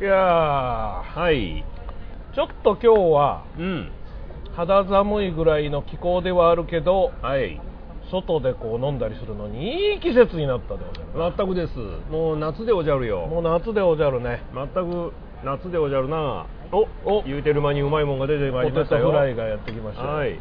いやはい。ーちょっと今日はうん。肌寒いぐらいの気候ではあるけどはい。外でこう飲んだりするのにいい季節になったでございま全くです。もう夏でおじゃるよ。すもう夏でおじゃるね全く夏でおじゃるな。おお言うてる間にうまいもんが出てまいりポテトましたよ。フライがやってきましたよはい。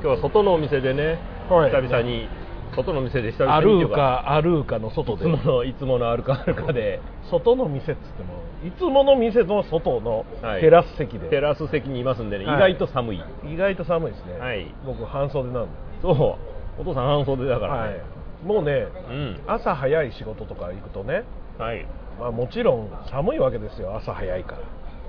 今日は外のお店でね、はい久々に、外の店で久々アにっていうルーカアルーカの外でいつもの、いつものアルカアルカで、外の店っつってもいつもの店の外のはいテラス席で、テラス席にいますんでね、はい意外と寒い。意外と寒いですね、はい僕半袖なんで、そう。お父さん半袖だからはいね。、もうねうん。朝早い仕事とか行くとね、はい。まあ、もちろん寒いわけですよ朝早いか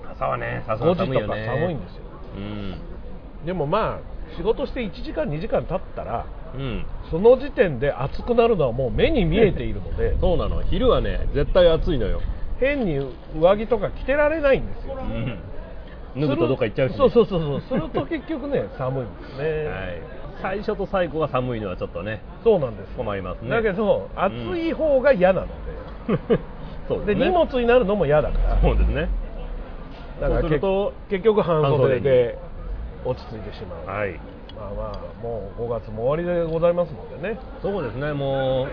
ら朝はね、さす5がに寒い時とか。寒いんですようん。でもまあ仕事して1時間2時間経ったらうん。その時点で暑くなるのはもう目に見えているので そうなの。昼はね、絶対暑いのよ。変に上着とか着てられないんですようん。脱ぐとどっか行っちゃうし、ね。そうそうそうそうすると結局ね寒いんですね、はい。最初と最後が寒いのはちょっとね、そうなんです困りますね。だけど暑い方が嫌なの そうで。荷物になるのも嫌だからそうですね。だから結局半袖半で落ち着いてしまう、はい。まあまあもう5月も終わりでございますのでね。そうですね、も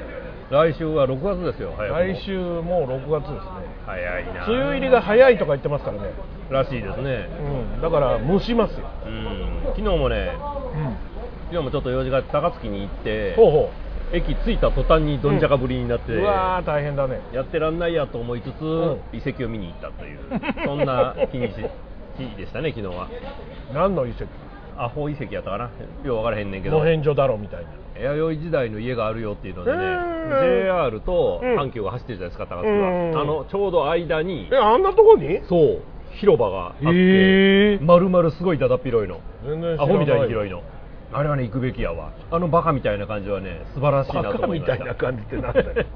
う、来週は6月ですよ、来週もう6月ですね。早いな。梅雨入りが早いとか言ってますからね、らしいですね。うん、だから蒸しますよ、うん。昨日もね、昨日もちょっと用事があって高槻に行って、ほうほ駅着いた途端にどんじゃかぶりになって、ううわー大変だね。やってらんないやと思いつつ、ん。遺跡を見に行ったという、そんな日にし日でしたね、昨日は。何の遺跡？アホ遺跡やったかな、よう分からへんねんけど、の返所だろみたいな。弥生時代の家があるよっていうのでね、うん JR とうん。阪急が走ってるじゃないですか、高槻うん。は。あのちょうど間にえ、あんなとこに？そう、広場があって、へえ丸々すごいだだっ広いの。アホみたいに広いの。あれはね、行くべきやわ。あのバカみたいな感じはね、素晴らしいなとバカみ思いました。たいな感じってなんだよ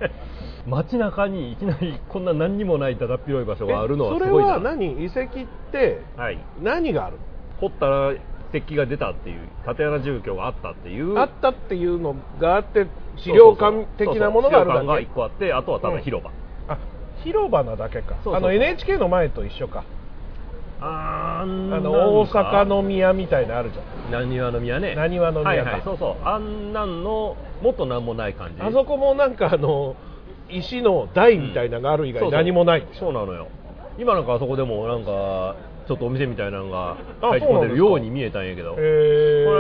街中にいきなりこんな何にもないだだっ広い場所があるのはえそれすごいな。は何？遺跡ってはい。何がある？掘ったら石器が出たっていう、縦穴住居があったっていう。あったっていうのがあって資料館的なものがあるそうそうそう資料館がだ1個あって、あとはただ広場。けあ広場なだけかそうそうそうあの NHK の前と一緒かあーあんの大阪の宮みたいなのあるじゃん。何話の宮ね。浪速の宮か。はいはい。そうそう。あんなんのもっとなんもない感じ。あそこもなんかあの石の台みたいなのがある以外何もない。そうなのよ。今なんかあそこでもなんかちょっとお店みたいなのがあ入って込んでるように見えたんやけど。この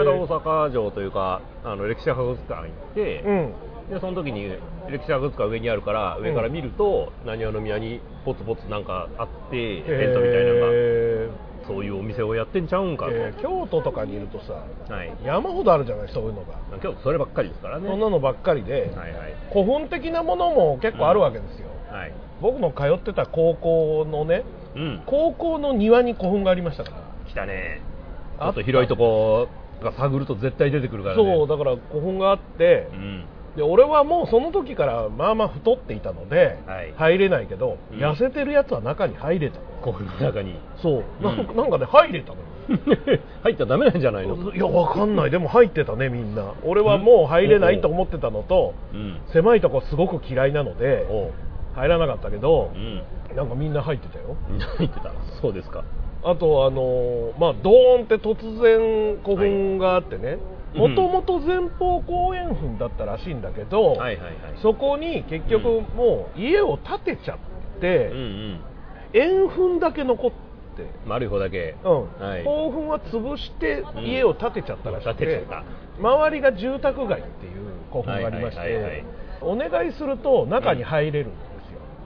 間大阪城というかあの歴史博物館行って、うんでその時に歴史博物館上にあるから上から見ると浪速の宮にポツポツなんかあってテントみたいなのがへそういうお店をやってんちゃうんかと、ーえー。京都とかにいるとさはい。山ほどあるじゃないそういうのが。今日そればっかりですからね。そんなのばっかりで、はいはい。古墳的なものも結構あるわけですよ、はい。僕の通ってた高校のねうん。高校の庭に古墳がありましたから。来たね。ちあょっと広いとこが探ると絶対出てくるからね。そうだから古墳があってう、んで俺はもうその時からまあまあ太っていたので、はい。入れないけど、うん。痩せてるやつは中に入れたの。古墳の中に。そう、なんなんかね入れたの 入ったらダメなんじゃないの？いやわかんない。でも入ってたねみんな。俺はもう入れないと思ってたのと、うん。狭いとこすごく嫌いなのでおう。入らなかったけどう、ん。なんかみんな入ってたよ。入ってた？そうですか。あとあのーまあドーンって突然古墳があってね。はいもともと前方後円墳だったらしいんだけど、そこに結局うんもう家を建てちゃって、うんうん。円墳だけ残って、丸い方だけ。うん。はい。後墳は潰してうん家を建てちゃったらしくて、建てちゃっ周りが住宅街っていう古墳がありまして、お願いすると中に入れるんで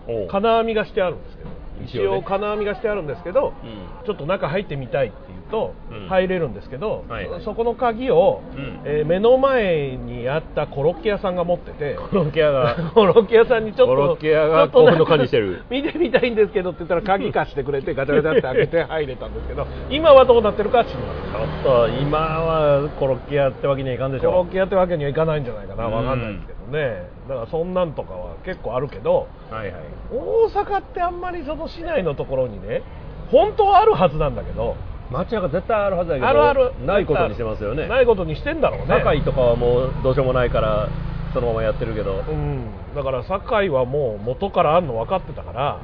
すよ、おう。金網がしてあるんですけど一一応ね。応金網がしてあるんですけど、うん。ちょっと中入ってみたいって言うとうん。入れるんですけど、はい。はいそこの鍵を、うん。えー目の前にあったコロッケ屋さんが持っててコロッケ屋が。コロッケ屋さんにちょっとコロッケ屋がちょっとなんか興奮の管理してる。見てみたいんですけどって言ったら鍵貸してくれてガチャガチャって開けて入れたんですけど今はどうなってるかは知りませんちょっと今はコロッケ屋ってわけにはいかんでしょコロッケ屋ってわけにはいかないんじゃないかなうん。わかんないですけどね。だからそんなんとかは結構あるけどはいはい。大阪ってあんまりその市内のところにね本当はあるはずなんだけど街中絶対あるはずだけどあるある。ないことにしてますよね。ないことにしてんだろうね。堺とかはもうどうしようもないからそのままやってるけど、うん。だから堺はもう元からあるの分かってたから、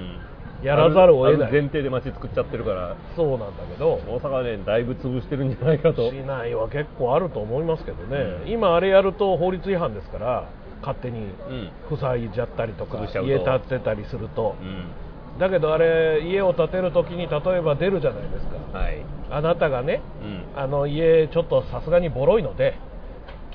やらざるを得ない。前提で街作っちゃってるからそうなんだけど。大阪はねだいぶ潰してるんじゃないかと。市内は結構あると思いますけどね、うん。今あれやると法律違反ですから勝手にうん。塞いじゃったりとか家建てたりすると。う、んだけどあれ家を建てるときに例えば出るじゃないですか。はい。あなたがねうん。あの家ちょっとさすがにボロいので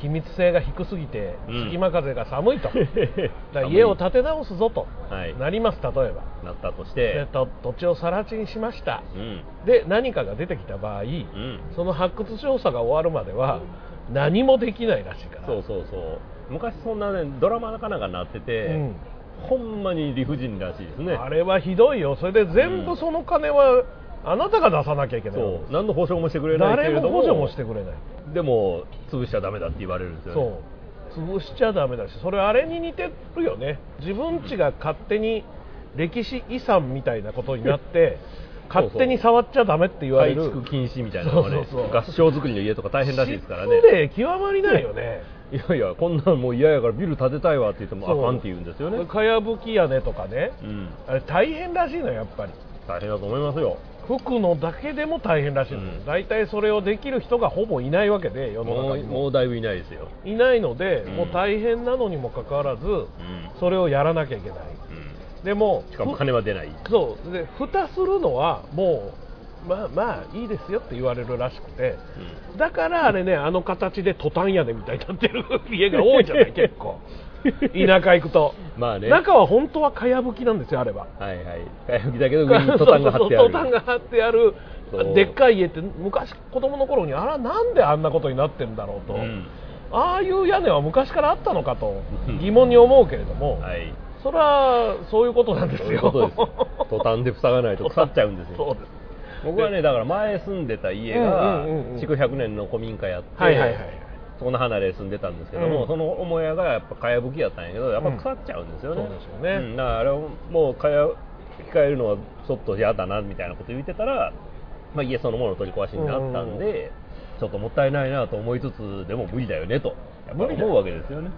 気密性が低すぎてうん。隙間風が寒いと、だから家を建て直すぞと。はい。なります例えば。なったとしでてと土地を更地にしました。うん。で何かが出てきた場合、うん。その発掘調査が終わるまでは何もできないらしいから。そうそうそう。昔そんなねドラマなかなかなってて、うんほんまに理不尽らしいですね。あれはひどいよ。それで全部その金はあなたが出さなきゃいけない。そう。何の保証もしてくれないけ誰れども。も補助もしてくれない。でも潰しちゃダメだって言われるんですよね。そう。潰しちゃダメだしそれあれに似てるよね。自分家が勝手に歴史遺産みたいなことになって 勝手に触っちゃダメって言われる改築禁止みたいなのがね合掌造りの家とか大変らしいですからね失礼極まりないよね。いやいやこんなんもう嫌やからビル建てたいわって言ってもあかんって言うんですよね。かやぶき屋根とかね。うん。あれ大変らしいのやっぱり。大変だと思いますよ。服のだけでも大変らしいの、うん。大体それをできる人がほぼいないわけで世のもう中にも。もうだいぶいないですよ。いないので、うん。もう大変なのにもかかわらずうん、それをやらなきゃいけない。うん、でもしかもふ金は出ない。そう。で蓋するのはもうまあまあいいですよって言われるらしくて。だからあれねあの形でトタン屋根みたいになってる 家が多いじゃない結構。田舎行くと。まあね。中は本当はかやぶきなんですよあればはいはい。かやぶきだけど上にトタンが張ってある。そうそうそうトタンが張ってあるでっかい家って昔子供の頃にあらなんであんなことになってんだろうと、うん。ああいう屋根は昔からあったのかとうん。疑問に思うけれども、はいそれはそういうことなんですよ。そういうことですトタンで塞がないと腐っちゃうんですよ。そうです。僕はねだから前住んでた家がうんうんうんうん。築100年の古民家やって、はいはいはいそこの離れ住んでたんですけども、うん。その母屋がやっぱかやぶきやったんやけどやっぱ腐っちゃうんですよね、うんそうですよね。ん。だからあれをもうかや控えるのはちょっと嫌だなみたいなこと言ってたら、まあ、家そのもの取り壊しになったんで、うん。ちょっともったいないなと思いつつでも無理だよねとやっぱ思うわけですよね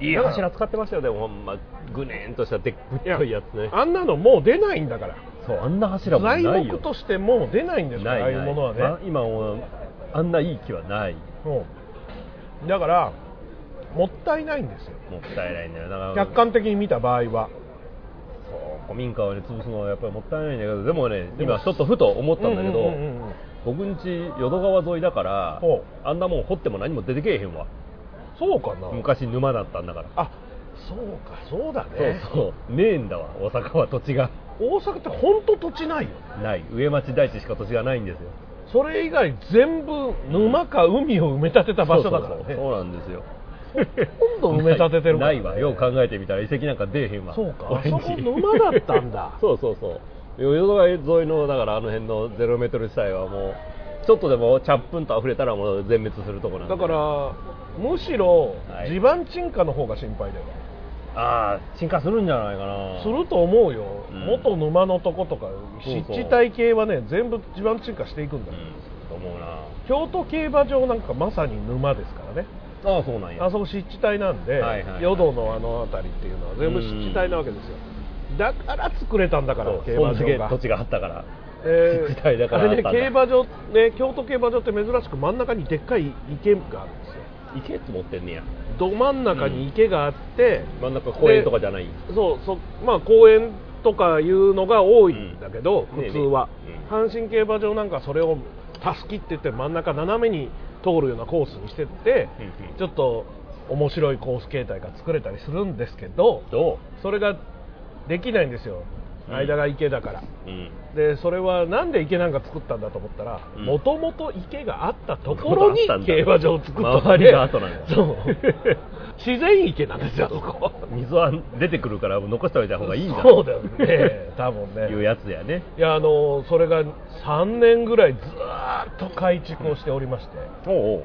いいや柱使ってましたよでもほんまぐねーんとしたでっぶっといやつね。あんなのもう出ないんだから。そうあんな柱もない材よ木としてもう出ないんですからああいうものはね、ま今もうあんないい木はない。うん。だからもったいないんですよ。もったいないんだよ。だから客観的に見た場合は。そう古民家をね潰すのはやっぱりもったいないんだけどでもね今ちょっとふと思ったんだけど、僕んち淀川沿いだからほあんなもん掘っても何も出てけえへんわそうかな。昔沼だったんだから。あそうかそうだね。そうそう。ねえんだわ大阪は土地が。大阪って本当土地ないよない。上町台地しか土地がないんですよ。それ以外全部沼か海を埋め立てた場所だからね。そうそうなんですよ。ほとんど埋め立ててるからね。ないわ。よう考えてみたら遺跡なんか出えへんわ。そうか。あそこ沼だったんだ。そうそうそう。淀川沿いのだからあの辺のゼロメートル地帯はもうちょっとでもチャップンと溢れたらもう全滅するとこなんで。だからむしろはい。地盤沈下の方が心配だよ、ああ進化するんじゃないかな。すると思うよ、うん。元沼のとことかそうそう。湿地帯系はね全部地盤沈下していくんだよ、うん。と思うな。京都競馬場なんかまさに沼ですからね。ああそうなんや。あそこ湿地帯なんで、はいはいはい。淀のあの辺りっていうのは全部湿地帯なわけですよ。だから作れたんだからそう競馬そんだけ場が土地があったからえー湿地帯だから。あれね競馬場ね京都競馬場って珍しく真ん中にでっかい池があるんですよ。池って持ってんねや。ど真ん中に池があって、真ん中公園とかじゃない。そうそうまあ公園とかいうのが多いんだけど、うん。普通は、ねえね阪神競馬場なんかそれをたすきって言って真ん中斜めに通るようなコースにしてって、うんうん。ちょっと面白いコース形態が作れたりするんですけどどそれができないんですよ。うん間が池だから、ううん。でそれはなんで池なんか作ったんだと思ったらうん。もともと池があったところに競馬場を作った周りが後なんだ。そう。自然池なんですよあそこ。水は出てくるから残しておいた方がいいんだそうだよね。多分ね。いうやつやね。いやあのそれが3年ぐらいずーっと改築をしておりまして、おうおう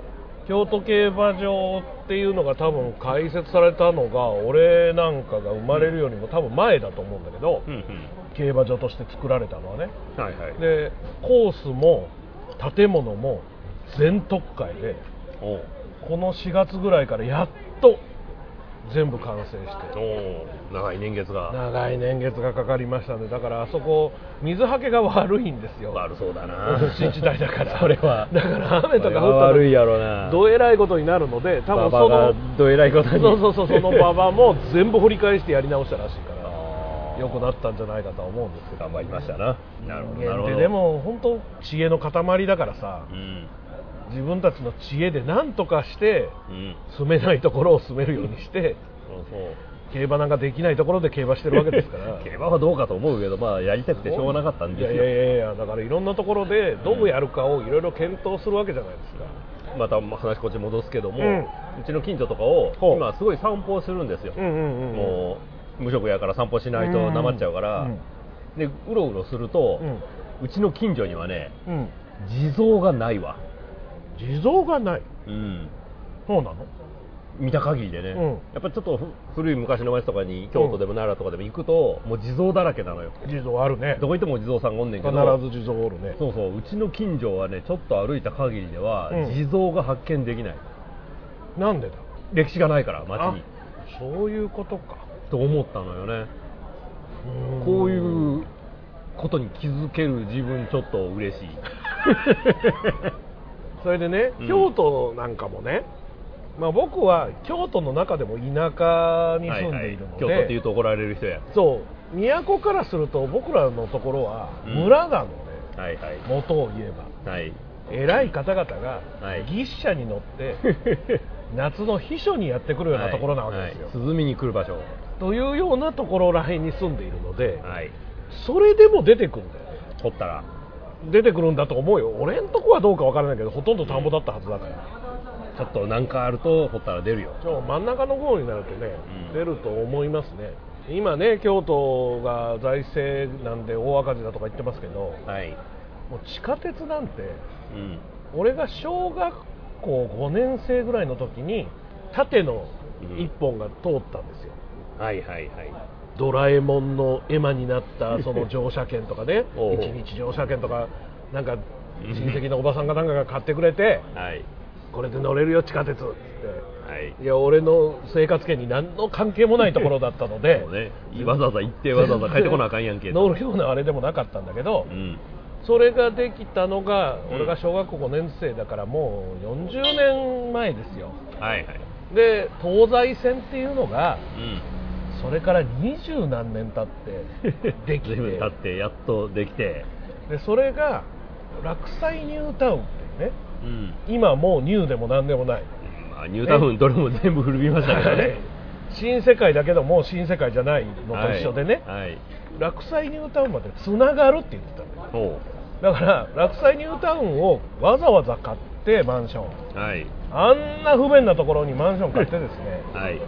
京都競馬場っていうのが多分開設されたのが俺なんかが生まれるよりも多分前だと思うんだけど、うんうん。競馬場として作られたのはね。はいはい。でコースも建物も全特会で。この4月ぐらいからやっと全部完成して。長い年月が。長い年月がかかりましたね。だからあそこ水はけが悪いんですよ。悪そうだな。新時代だから。それは。だから雨とか降悪いやろな。どえらいことになるので多分そのどえらいことに。そうそうそうその馬場も全部掘り返してやり直したらしいから あー。良くなったんじゃないかとは思うんですけど。頑張りましたななるほどでも本当知恵の塊だからさうん自分たちの知恵で何とかしてうん。住めないところを住めるようにして競馬なんかできないところで競馬してるわけですから。競馬はどうかと思うけどまあやりたくてしょうがなかったんですよ。いやいやいやだからいろんなところでどうやるかをいろいろ検討するわけじゃないですか。また話こっち戻すけども、ううんちの近所とかを今すごい散歩をするんですよ、うんうんうんもう無職やから散歩しないとなまっちゃうから、うん。でうろうろすると、ううんちの近所にはねうん。地蔵がないわ、地蔵がない。うん、そうなの？見た限りでね、うん。やっぱりちょっとふ古い昔の町とかに京都でも奈良とかでも行くと、もう地蔵だらけなのよ。地蔵あるね。どこ行っても地蔵さんがおんねんけ必どず地蔵おるね。そうそう。うちの近所はねちょっと歩いた限りでは、うん。地蔵が発見できない。なんでだ？歴史がないから町に。あそういうことか。と思ったのよね。こういうことに気づける自分ちょっと嬉しい それでね、うん。京都なんかもね、まあ、僕は京都の中でも田舎に住んでいるので、京都って言うと怒られる人や。そう。都からすると僕らのところはうん。村なので、はいはい。元を言えば。はい。偉い方々がはい。牛車に乗って 夏の避暑にやってくるようなところなわけですよ、はい。はい涼みに来る場所。というようなところらへんに住んでいるので、はい。それでも出てくるんだよね。取ったら出てくるんだと思うよ。俺んとこはどうかわからないけどほとんど田んぼだったはずだから、ちょっと何かあると掘ったら出るよ。真ん中の方になるとね、うん。出ると思いますね。今ね京都が財政なんで大赤字だとか言ってますけどはい。もう地下鉄なんてうん。俺が小学校5年生ぐらいの時に縦の1本が通ったんですよ、はいはいはいドラえもんの絵馬になった その乗車券とかね。一日乗車券とかなんか親戚のおばさんがなんかが買ってくれてはい。これで乗れるよ地下鉄。ってはい。いや俺の生活圏に何の関係もないところだったのでね。わざわざ行ってわざわざ帰ってこなあかんやんけ乗るようなあれでもなかったんだけど、うん。それができたのが、うん。俺が小学校5年生だからもう40年前ですよ。はいはい。で東西線っていうのがうんそれから二十何年経って できて。経ってやっとできて。でそれが落西ニュータウンっていうね。うん。今もうニューでも何でもない。まあニュータウンどれも全部古びましたけどね。新世界だけどもう新世界じゃないのと一緒でね、はい。西ニュータウンまでつながるって言ってたのだから落西ニュータウンをわざわざ買ってマンションうはい。あんな不便なところにマンション買ってですね。はい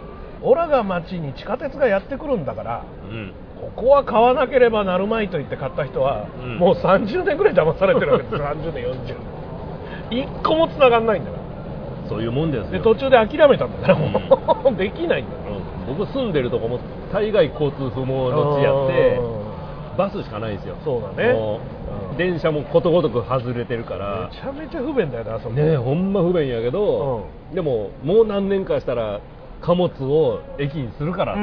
オラが町に地下鉄がやってくるんだからうん。ここは買わなければなるまいと言って買った人は、うん。もう30年ぐらい騙されてるわけです。30年40年。一個も繋がんないんだから。そういうもんですよ。で途中で諦めたんだからもう、できないんだよ。うん。僕住んでるとこも大概交通不毛の地やってバスしかないんですよ。そうだね。電車もことごとく外れてるから。めちゃめちゃ不便だよねあそこ。ねえほんま不便やけど、でももう何年かしたら貨物を駅にするから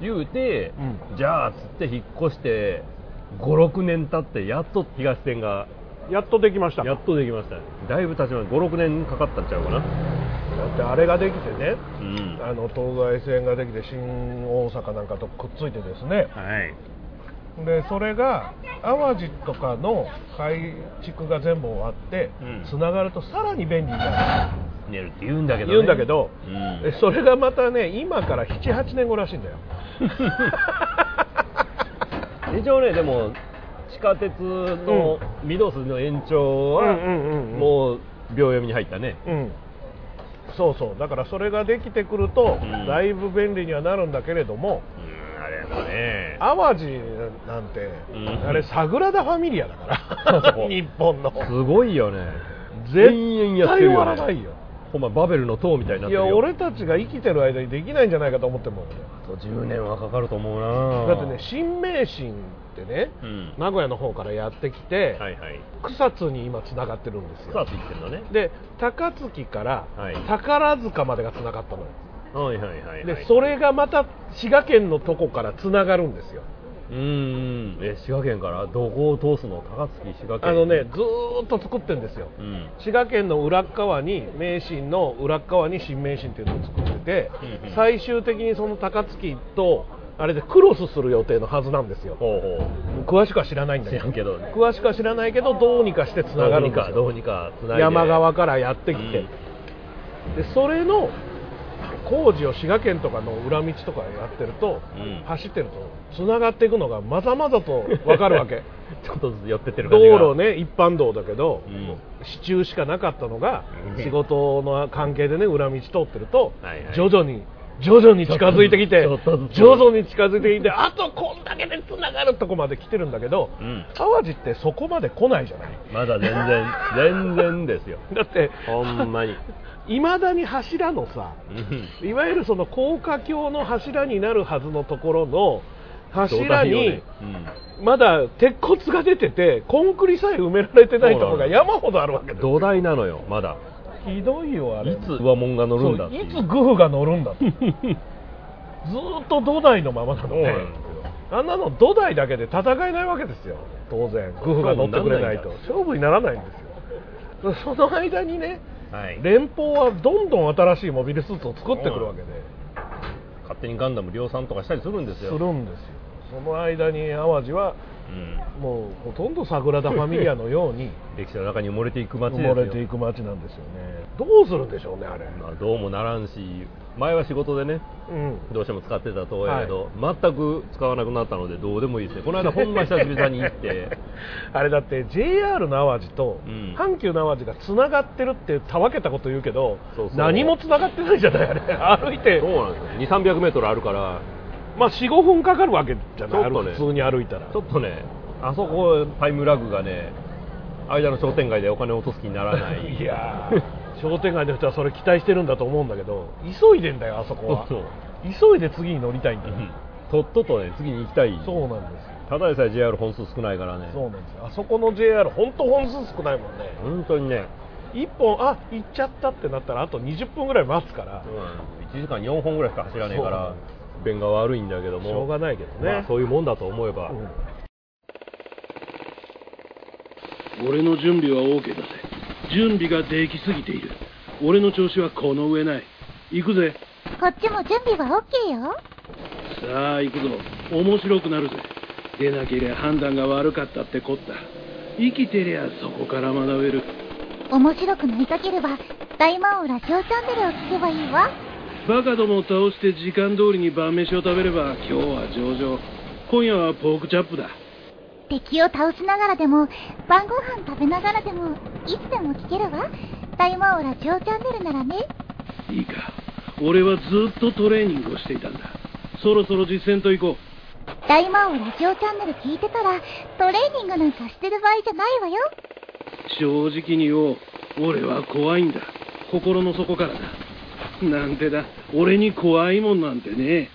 言うて、うじゃあつって引っ越して56年経ってやっと東線がやっとできました。やっとできました。だいぶ経ちました56年かかったんちゃうかな。だってあれができてねうん。あの東西線ができて新大阪なんかとくっついてですね。はい。でそれが淡路とかの改築が全部終わってうん。つながるとさらに便利になる寝るって言うんだけど、ね、言うんだけど、うん。でそれがまたね今から78年後らしいんだよ。一応ねでも地下鉄の御堂筋の延長は、もう秒読みに入ったね。うん。そうそう。だからそれができてくると、うん。だいぶ便利にはなるんだけれどもうんあれもね。淡路なんて、うん。あれサグラダ・ファミリアだから。日本の。すごいよね。絶延々やっ対終てるよね。わらないよほんまバベルの塔みたいになっいやてるよ。俺たちが生きてる間にできないんじゃないかと思ってるもん。俺あと10年はかかると思うな。だってね新名神ってね、うん。名古屋の方からやってきて、はいはい。草津に今つながってるんですよ。草ついてるのね。で高槻からはい。宝塚までがつながったのよ、はいはいはいはい。でそれがまた滋賀県のとこからつながるんですようーん。え滋賀県から？どこを通すの？高槻滋賀県。あのねずーっと作ってるんですよ。うん。滋賀県の裏っ側に名神の裏っ側に新名神っていうのを作ってて、うんうん。最終的にその高槻とあれでクロスする予定のはずなんですよ。詳しくは知らないんうだけど。けど詳しくは知らないけどどうにかしてつながる。んですよどうにかどうにか山側からやってきて、でそれの工事を滋賀県とかの裏道とかやってると、うん。走ってるとつながっていくのがまざまざと分かるわけ。ちょっとずつ寄ってってる道路ね一般道だけど、うん。支柱しかなかったのが、うん。仕事の関係でね裏道通ってると、はいはい。徐々に徐々に近づいてきて徐々に近づいてきてあとこんだけでつながるとこまで来てるんだけど、うん。淡路ってそこまで来ないじゃない。まだ全然全然ですよ。だってほんまにいまだに柱のさうん。いわゆるその高架橋の柱になるはずのところの柱にまだ鉄骨が出ててコンクリさえ埋められてないところが山ほどあるわけですよ。土台なのよまだ。ひどいよあれ。いつ上門が乗るんだいつグフが乗るんだって。ずーっと土台のままなのね。あんなの土台だけで戦えないわけですよ。当然グフが乗ってくれないと。勝負にならないんですよ。その間にねはい。連邦はどんどん新しいモビルスーツを作ってくるわけで、勝手にガンダム量産とかしたりするんですよ。するんですよ。その間に淡路はうん。もうほとんどサグラダ・ファミリアのように 歴史の中に埋もれていく街埋よ。もれていく街なんですよね。どうするんでしょうねあれ、まあ、どうもならんし前は仕事でねうん。どうしても使ってたとやけど、全く使わなくなったのでどうでもいいですね。この間ほんま久々に行って。あれだって JR の淡路とうん。阪急の淡路がつながってるってたわけたこと言うけどそうそう。何もつながってないじゃないあれ。歩いて。そうなんですよ。2 3 0 0メートルあるから。まあ45分かかるわけじゃないね。普通に歩いたら。ちょっとねあそこ。タイムラグがね間の商店街でお金を落とす気にならない。いやー 商店街の人はそれ期待してるんだと思うんだけど急いでんだよあそこは。そう急いで次に乗りたいんだよ。うん。とっととね次に行きたい。そうなんですよ。ただでさえ JR 本数少ないからね。そうなんですよ。あそこの JR 本当本数少ないもんね。本当にね、1本あ行っちゃったってなったらあと20分ぐらい待つから。1時間4本ぐらいしか走らねえから便が悪いんだけども。しょうがないけどね、まあ、そういうもんだと思えば、うん。俺の準備は OK だぜ準備ができすぎている。俺の調子はこの上ない。行くぜ。こっちも準備は OK よ。さあ行くぞ。面白くなるぜ。出なけりゃ判断が悪かったってこった。生きてりゃそこから学べる。面白くなりたければ、大魔王ラジオチャンネルを聞けばいいわ。バカどもを倒して時間通りに晩飯を食べれば今日は上々。今夜はポークチャップだ敵を倒しながらでも、晩ご飯食べながらでも、いつでも聞けるわ。大魔王ラジオチャンネルならね。いいか。俺はずっとトレーニングをしていたんだ。そろそろ実践と行こう。大魔王ラジオチャンネル聞いてたら、トレーニングなんかしてる場合じゃないわよ。正直に言おう。俺は怖いんだ。心の底からだ。なんてだ。俺に怖いもんなんてね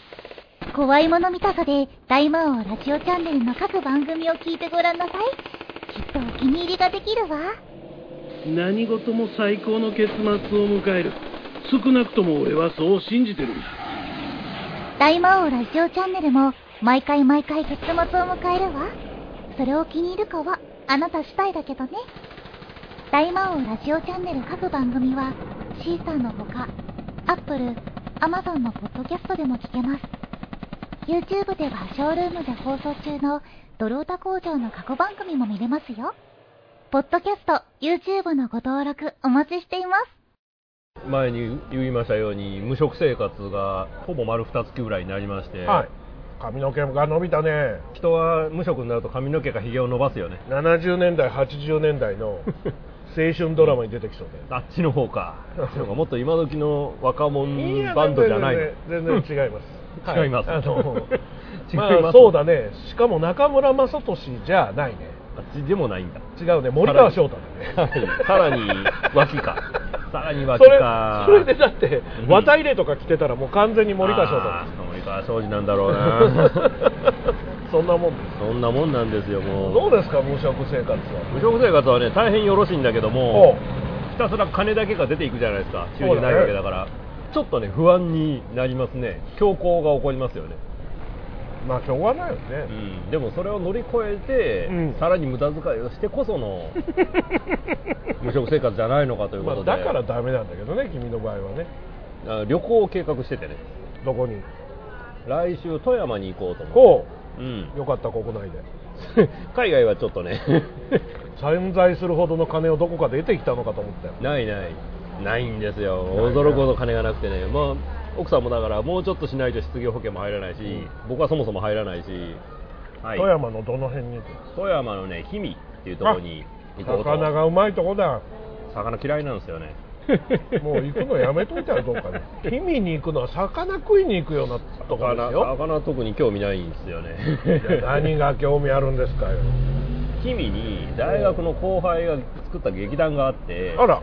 怖いもの見たさで、大魔王ラジオチャンネルの各番組を聞いてごらんなさい。きっとお気に入りができるわ。何事も最高の結末を迎える少なくとも俺はそう信じてるんだ大魔王ラジオチャンネルも毎回毎回結末を迎えるわ。それを気に入るかはあなた次第だけどね。大魔王ラジオチャンネル各番組はシーサーのほか、Apple、Amazon のポッドキャストでも聞けます。YouTube ではショールームで放送中のドロータ工場の過去番組も見れますよ。ポッドキャスト、YouTube のご登録お待ちしています。前に言いましたように無職生活がほぼ丸2月ぐらいになりまして、はい。髪の毛が伸びたね。人は無職になると髪の毛かひげを伸ばすよね。70年代80年代の青春ドラマに出てきそうであっちの方か。あっちの方がもっと今時の若者バンドじゃないの。全然全然違います、違います。あの 違いまます。あそうだね。しかも中村雅俊じゃないね。あっちでもないんだ。違うね。森川翔太だね。はい。さらに脇か。さらに脇それかそれでだってうん。綿入れとか着てたらもう完全に森川翔太森川庄司なんだろうな。す そんなもんです。そんなもんなんですよもう。どうですか無職生活は？無職生活はね大変よろしいんだけどおもう。ひたすら金だけが出ていくじゃないですか。収入ないわけだから、ちょっとね不安になりますね。強行が起こりますよね。まあしょうがないよね、うん、でもそれを乗り越えて、うん。さらに無駄遣いをしてこその 無職生活じゃないのかということで、まあ、だからダメなんだけどね君の場合はね。あ旅行を計画しててね。どこに？来週富山に行こうと思って。こう。ん。うよかった国内で。海外はちょっとね。散財するほどの金をどこかで得てきたのかと思ったよ。ないないないんですよ。驚くほど金がなくてね。まあ奥さんもだからもうちょっとしないと失業保険も入らないし、うん。僕はそもそも入らないし、はい。富山のどの辺に富山のね氷見っていうところに行こうと。魚がうまいとこだ。魚嫌いなんですよね。もう行くのやめといたらどうかね。氷見に行くのは魚食いに行くようなとこです魚よ。魚特に興味ないんですよね。何が興味あるんですかよ。氷見に大学の後輩が作った劇団があってあら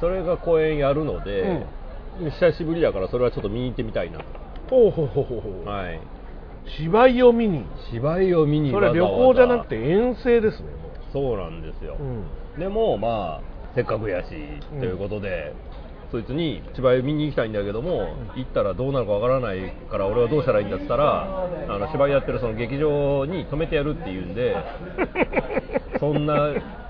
それが公演やるので、久しぶりだからそれはちょっと見に行ってみたいなほうほうほうほうほう。はい。芝居を見に。芝居を見にそれは旅行じゃなくて遠征ですねもそうなんですよ、う、うん、でもまあせっかくやし、うん。ということでそいつに芝居見に行きたいんだけども、行ったらどうなるかわからないから俺はどうしたらいいんだって言ったらあの芝居やってるその劇場に泊めてやるっていうんで そんな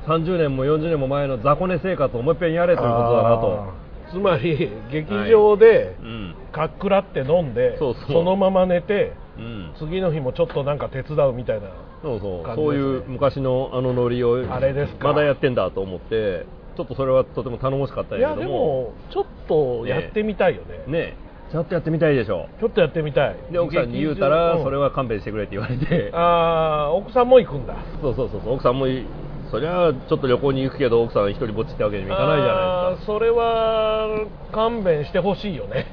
30年も40年も前の雑魚寝生活をもう一遍やれということだなと。つまり劇場でうん。かっくらって飲んで、そのまま寝てうん。次の日もちょっとなんか手伝うみたいなそうそう、そういう昔のあのノリをあれですか。まだやってんだと思ってちょっとそれはとても頼もしかったんいやけども。もちょっとやってみたいよね。ねちょっとやってみたいでしょちょっとやってみたい。で奥さんに言うたら、それは勘弁してくれって言われて。ああ奥さんも行くんだ。そうそうそうそう。奥さんもいそりゃちょっと旅行に行くけど奥さん一人ぼっちってわけにもいかないじゃないですか。あーそれは勘弁してほしいよね。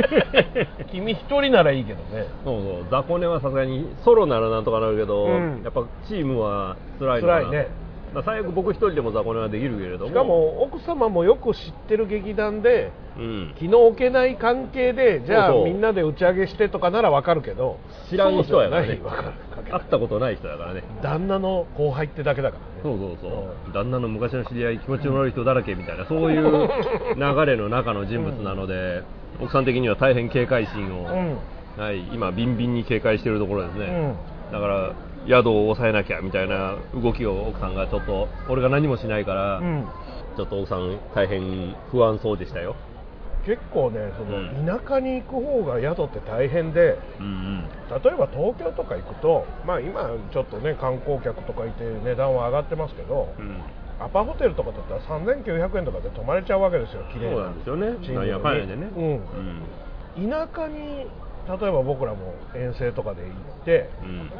君一人ならいいけどね。そうそう。雑魚寝はさすがにソロならなんとかなるけど、うん。やっぱチームは辛いのかな。辛いね。まあ最悪僕一人でも雑魚寝はできるけれども。しかも奥様もよく知ってる劇団でうん。気の置けない関係でじゃあみんなで打ち上げしてとかならわかるけど。知らん人やからね。会ったことない人だからね。旦那の後輩ってだけだからね。そうそうそう、うん。旦那の昔の知り合い気持ちの悪い人だらけみたいなそういう 流れの中の人物なので、奥さん的には大変警戒心を、うん。はい、今ビンビンに警戒しているところですね、うん。だから宿を抑えなきゃみたいな動きを奥さんがちょっと俺が何もしないから、うん。ちょっと奥さん大変不安そうでしたよ。結構ねそのうん。田舎に行く方が宿って大変でうんうん。例えば東京とか行くとまあ今ちょっとね観光客とかいて値段は上がってますけど、うん。アパホテルとかだったら3900円とかで泊まれちゃうわけですよ綺麗そうなんですよね。チームに。なんやかんやでね。うん。田舎に例えば僕らも遠征とかで行ってうん。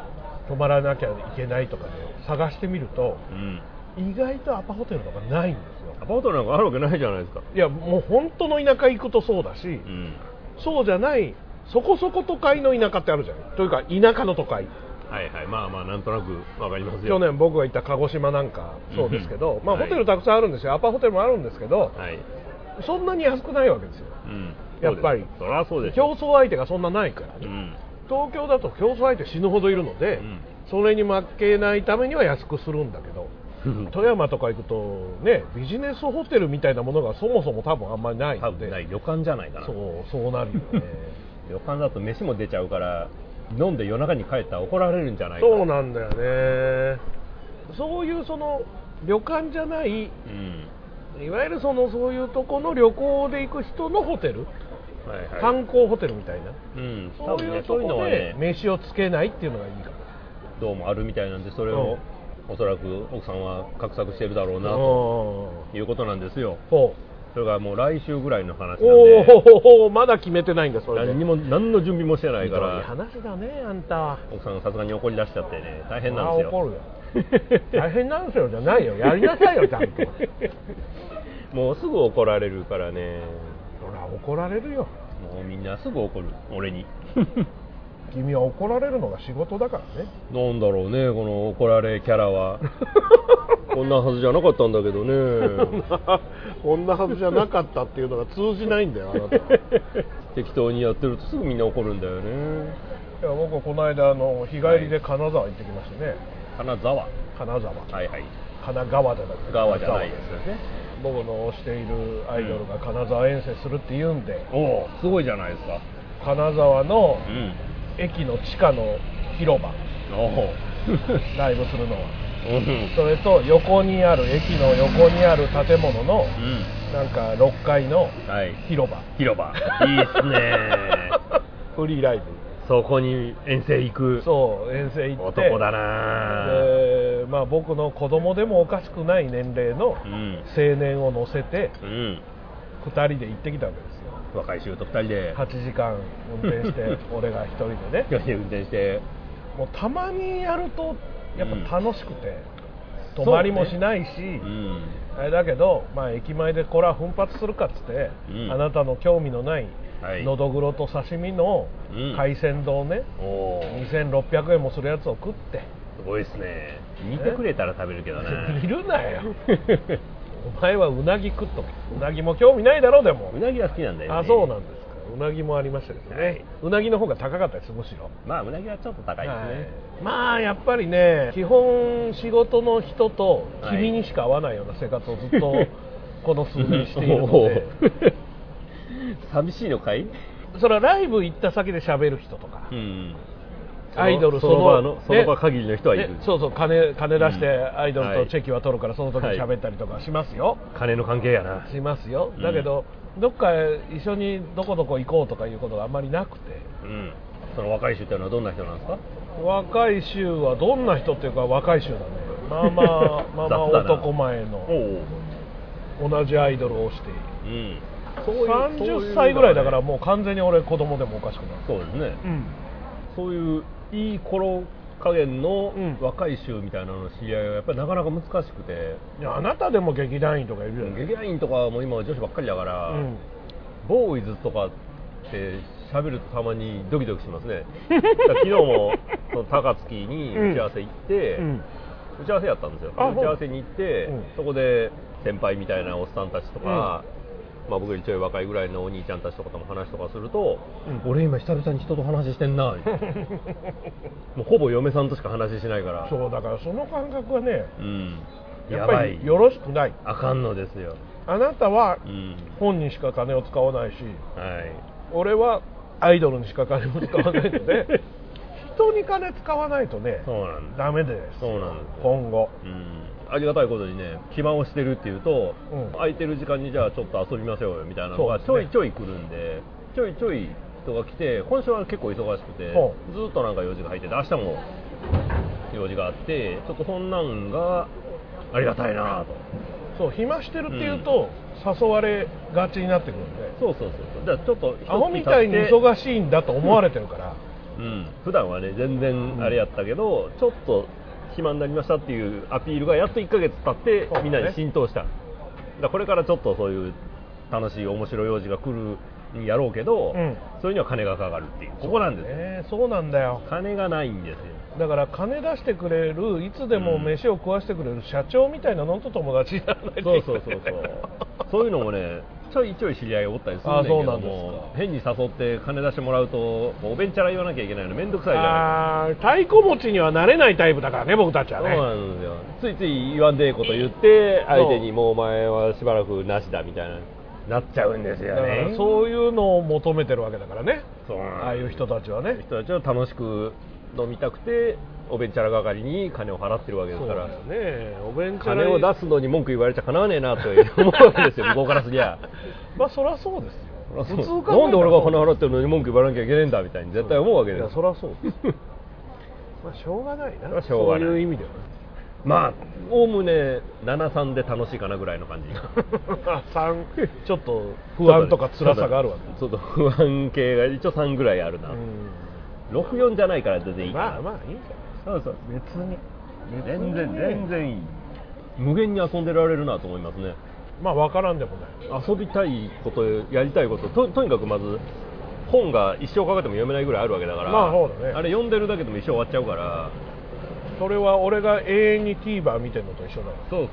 泊まらなきゃいけないとかで探してみるとうん。意外とアパホテルとかないんですよ。アパートなんかあるわけないじゃないですか。いやもう本当の田舎行くとそうだし、うん。そうじゃないそこそこ都会の田舎ってあるじゃないというか田舎の都会。はいはい。まあまあなんとなくわかりますよ。去年僕が行った鹿児島なんかそうですけど、まあ、ホテルたくさんあるんですよ。アパホテルもあるんですけどはい。そんなに安くないわけですよ。うんやっぱり。そりゃそうでし競ょ争相手がそんなないからね、うん。東京だと競争相手死ぬほどいるので、うん。それに負けないためには安くするんだけど富山とか行くとねビジネスホテルみたいなものがそもそも多分あんまりない多ので。分ない旅館じゃないかな。そうそうなるよね。旅館だと飯も出ちゃうから飲んで夜中に帰ったら怒られるんじゃないか。そうなんだよね。そういうその旅館じゃないうん。いわゆるそのそういうとこの旅行で行く人のホテル、はいはい。観光ホテルみたいな。うん。多そう分いうとこでね飯をつけないっていうのがいいかどうもあるみたいなんでそれをおそらく奥さんは画策してるだろうななということなんですよ。ほそれがもう来週ぐらいの話なんうで。おおまだ決めてないんだそれで。何にも何の準備もしてないかひどいら話だねあんた。は奥さんがさすがに怒り出しちゃってね。大変なんですよ。あ怒るよ。大変なんですよじゃないよ。やりなさいよちゃんと。もうすぐ怒られるからね怒られるよ。もうみんなすぐ怒る。俺に。君は怒られるのが仕事だからね。なんだろうねこの怒られキャラは。こんなはずじゃなかったんだけどね。こんなはずじゃなかったっていうのが通じないんだよあなたは。い適当にやってるとすぐみんな怒るんだよね。や僕はこの間あの日帰りで金沢行ってきましてね、金沢。は金沢。いはい。神奈川じゃなくて川じゃないですよね僕の推しているアイドルが金沢遠征するって言うんで、おおすごいじゃないですか。金沢のうん。駅の地下の広場。おお ライブするのは。うん。それと横にある駅の横にある建物のうん。なんか6階のはい。広場。広場。いいっすね。フリーライブ。そこに遠征行く。そう遠征行って。男だなでまあ僕の子供でもおかしくない年齢のうん。青年を乗せてうん。2人で行ってきたわけですよ。若い衆と二人で。8時間運転して 俺が1人でね。一人で運転して。もうたまにやるとやっぱ楽しくて、うん泊まりもしないし、うん。あれだけど、まあ、駅前でこれは奮発するかっつって、うん。あなたの興味のないはい。のどぐろと刺身のうん。海鮮丼ね、おお2600円もするやつを食って。すごいっすね見てくれたら食べるけどね。見るなよ。お前はうなぎ食っとけ。うなぎも興味ないだろでも。うなぎは好きなんだよね。あそうなんですか。うなぎもありましたけどね、はい。うなぎの方が高かったです。むしろ。まあうなぎはちょっと高いですね、はい。まあやっぱりね基本仕事の人とはい。君にしか会わないような生活をずっと この数年しているので。寂しいのかい？それはライブ行った先で喋る人とか、うんアイドルその場のねその場限りの人はいる。ねそうそう金金出してうん。アイドルはい。とチェキは取るからその時に喋ったりとかしますよ、金の関係やな。しますよ。うん。だけど、どっか一緒にどこどこ行こうとかいうことがあんまりなくて。うん。その若い衆っていうのはどんな人なんですか？若い衆はどんな人っていうか若い衆だね。まあまあ まあまあ男前のお同じアイドルを推して。いるうんそういう30歳ぐらいだからうもう完全に俺子供でもおかしくない。そうですね。うん。そういういい頃加減のうん。若い衆みたいなのの知り合いはやっぱりなかなか難しくて、いやあなたでも劇団員とかいるじゃない劇団員とかはもう今は女子ばっかりだから、うん。ボーイズとかって喋るとたまにドキドキしますね。だから昨日もその高槻に打ち合わせ行って、うん。打ち合わせやったんですよ。あ打ち合わせに行って、うん。そこで先輩みたいなおっさんたちとか、まあ、僕よりちょい若いぐらいのお兄ちゃんたちとかとも話とかすると、うん。俺今久々に人と話してんな。もうほぼ嫁さんとしか話してないから。そうだからその感覚はねうん。やっぱりよろしくない。あかんのですよ。あなたはうん。本にしか金を使わないしはい。俺はアイドルにしか金を使わないので 人に金使わないとねそうなんです。そうなんです今後。うんありがたいことにね暇をしてるっていうと、うん。空いてる時間にじゃあちょっと遊びましょうよみたいなのがちょいちょい来るんで。ちょいちょい人が来て今週は結構忙しくてほずっとなんか用事が入ってて明日も用事があってちょっとそんなんがありがたいなと。そう暇してるっていうと、誘われがちになってくるんで。そうそうそうそう。だからちょっとアホみたいに忙しいんだと思われてるから。うん、普段はね全然あれやったけど、ちょっと暇になりましたっていうアピールがやっと1ヶ月経って、そうね。みんなに浸透した。だからこれからちょっとそういう楽しい面白い用事が来るんやろうけど、うん。それには金がかかるっていう。ここなんですよ、ね。そうなんだよ。金がないんですよ。だから金出してくれるいつでも飯を食わしてくれる社長みたいなのと友達にならないとそういけない。そうそうそう。そういうのもねちょいちょい知り合いがおったりするんだけど変に誘って金出してもらうとおべんちゃら言わなきゃいけないの面倒くさいじゃない太鼓持ちにはなれないタイプだからね僕たちはそうねなんですよ。ついつい言わんでええこと言って相手にもうお前はしばらくなしだみたいな。なっちゃうんですよねそういうのを求めてるわけだからね。ああいう人たちはね。人たちは楽しく飲みたくておべんちゃら係に金を払ってるわけですから。そうだよね。お弁当金を出すのに文句言われちゃかなわねえなと思うわけですよ向こうからすりゃ。まあそりゃそうですよ。なんで俺が金払ってるのに文句言わなきゃいけねえんだみたいに絶対思うわけですそりゃそうです まあしょうがないな。しょうがない。そういう意味では。ねまあおおむね73で楽しいかなぐらいの感じ。3ちょっと不安とか辛さがあるわ。けちょっと不安系が一応3ぐらいあるな、64じゃないから全然いいかな。まあまあいいんじゃないそうそう別に。全然別に。ね全然いい。無限に遊んでられるなと思いますね。まあ分からんでもない。遊びたいことやりたいことととにかくまず本が一生かかっても読めないぐらいあるわけだから、まあそうだね。あれ読んでるだけでも一生終わっちゃうから。それは俺が永遠に TVer 見てるのと一緒だそうそう。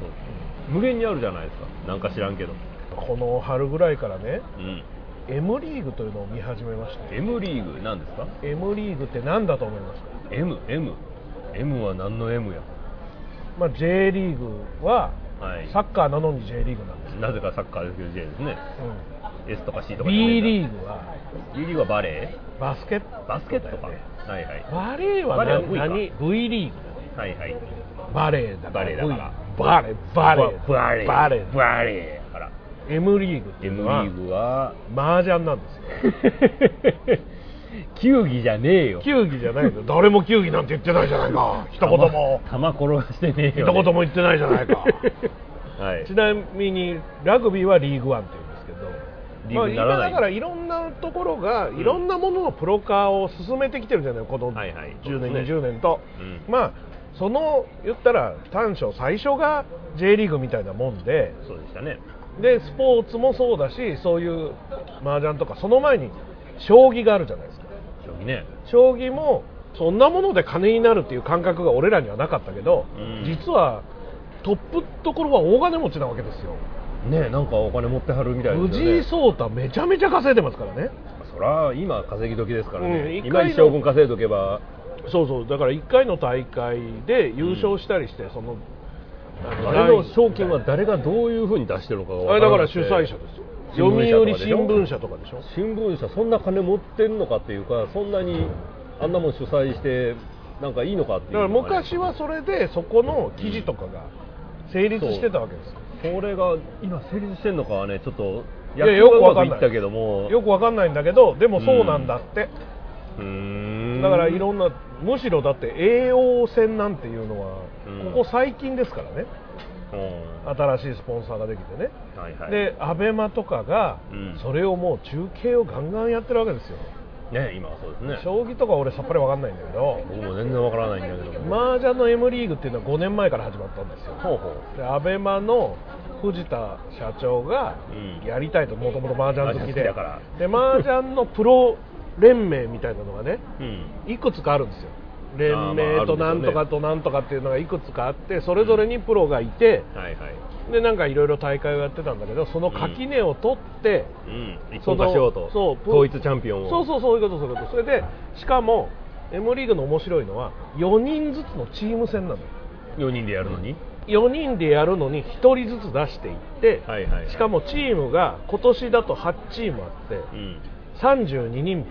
無限にあるじゃないですか。なんか知らんけど。この春ぐらいからねうん。M リーグというのを見始めました M リーグなんですか？M リーグって何だと思います？か M M M は何の M や？まあ、J リーグははい。サッカーなのに J リーグなんですよ、なぜかサッカーですけど J ですね。S とか C とか B リーーグは。B リーグはバレバスケット。ーバスケットか、はいはい。バレーはバレーは何？V か。何 V リーグはいはい。バレーだから。バレーだから。V バレー。バレー。バレー。バレー。バレーから。M リーグっていう M リのはーグは麻雀なんですよ 球技じゃねえよ。球技じゃないの？誰も球技なんて言ってないじゃないか。一言も。球転がしてねえ一よ、ね、言も言ってないじゃないか。はい。ちなみにラグビーはリーグワンって言うんですけど。リーグにならない。まあ、今だからいろんなところがいろんなもののプロ化を進めてきてるじゃないこのはいはい。10年、そうですね。20年と、うん。まあその言ったら短所最初が J リーグみたいなもんで。そうでしたね。でスポーツもそうだしそういう麻雀とかその前に将棋があるじゃないですか将棋ね。将棋もそんなもので金になるっていう感覚が俺らにはなかったけど、うん。実はトップところは大金持ちなわけですよ。ねなんかお金持ってはるみたいですよね。藤井聡太めちゃめちゃ稼いでますからね。そら今稼ぎ時ですからね、うん一今一生分稼いとけば。そうそうだから1回の大会で優勝したりして、そのあれの賞金は誰がどういうふうに出してるのかがあれだから分主催者ですよ。新読売新聞社とかでしょ？新聞社そんな金持ってんのかっていうかそんなにあんなもん主催してなんかいいのかっていう。だから昔はそれでそこの記事とかが成立してたわけですよ。それが今成立してんのかはねちょっといやよくわかんない。たけども。よくわかんないんだけどでもそうなんだって、うーん。だからいろんなむしろだって叡王戦なんていうのはうん。ここ最近ですからね、うん新しいスポンサーができてね、はいはい。でアベマとかがうん。それをもう中継をガンガンやってるわけですよ、ね今はそうですね。将棋とか俺さっぱりわかんないんだけど。僕も全然わからないんだけど。も麻雀の M リーグっていうのは5年前から始まったんですよ。ほうほう。でアベマの藤田社長がうん。やりたいともともと麻雀好きで。好きだから。で麻雀のプロ連盟みたいなのがねうん。いくつかあるんですよ連盟となんとかとなんとかっていうのがいくつかあってそれぞれにプロがいてはいはい。でなんかいろいろ大会をやってたんだけどその垣根を取って、うん。一本化しようと。そうプ統一チャンピオンを。そうそうそういうことそういうこと。それでしかも M リーグの面白いのは4人ずつのチーム戦なのよ。4人でやるのに？4人でやるのに1人ずつ出していって、はいはいはい。しかもチームが今年だと8チームあってうん。32人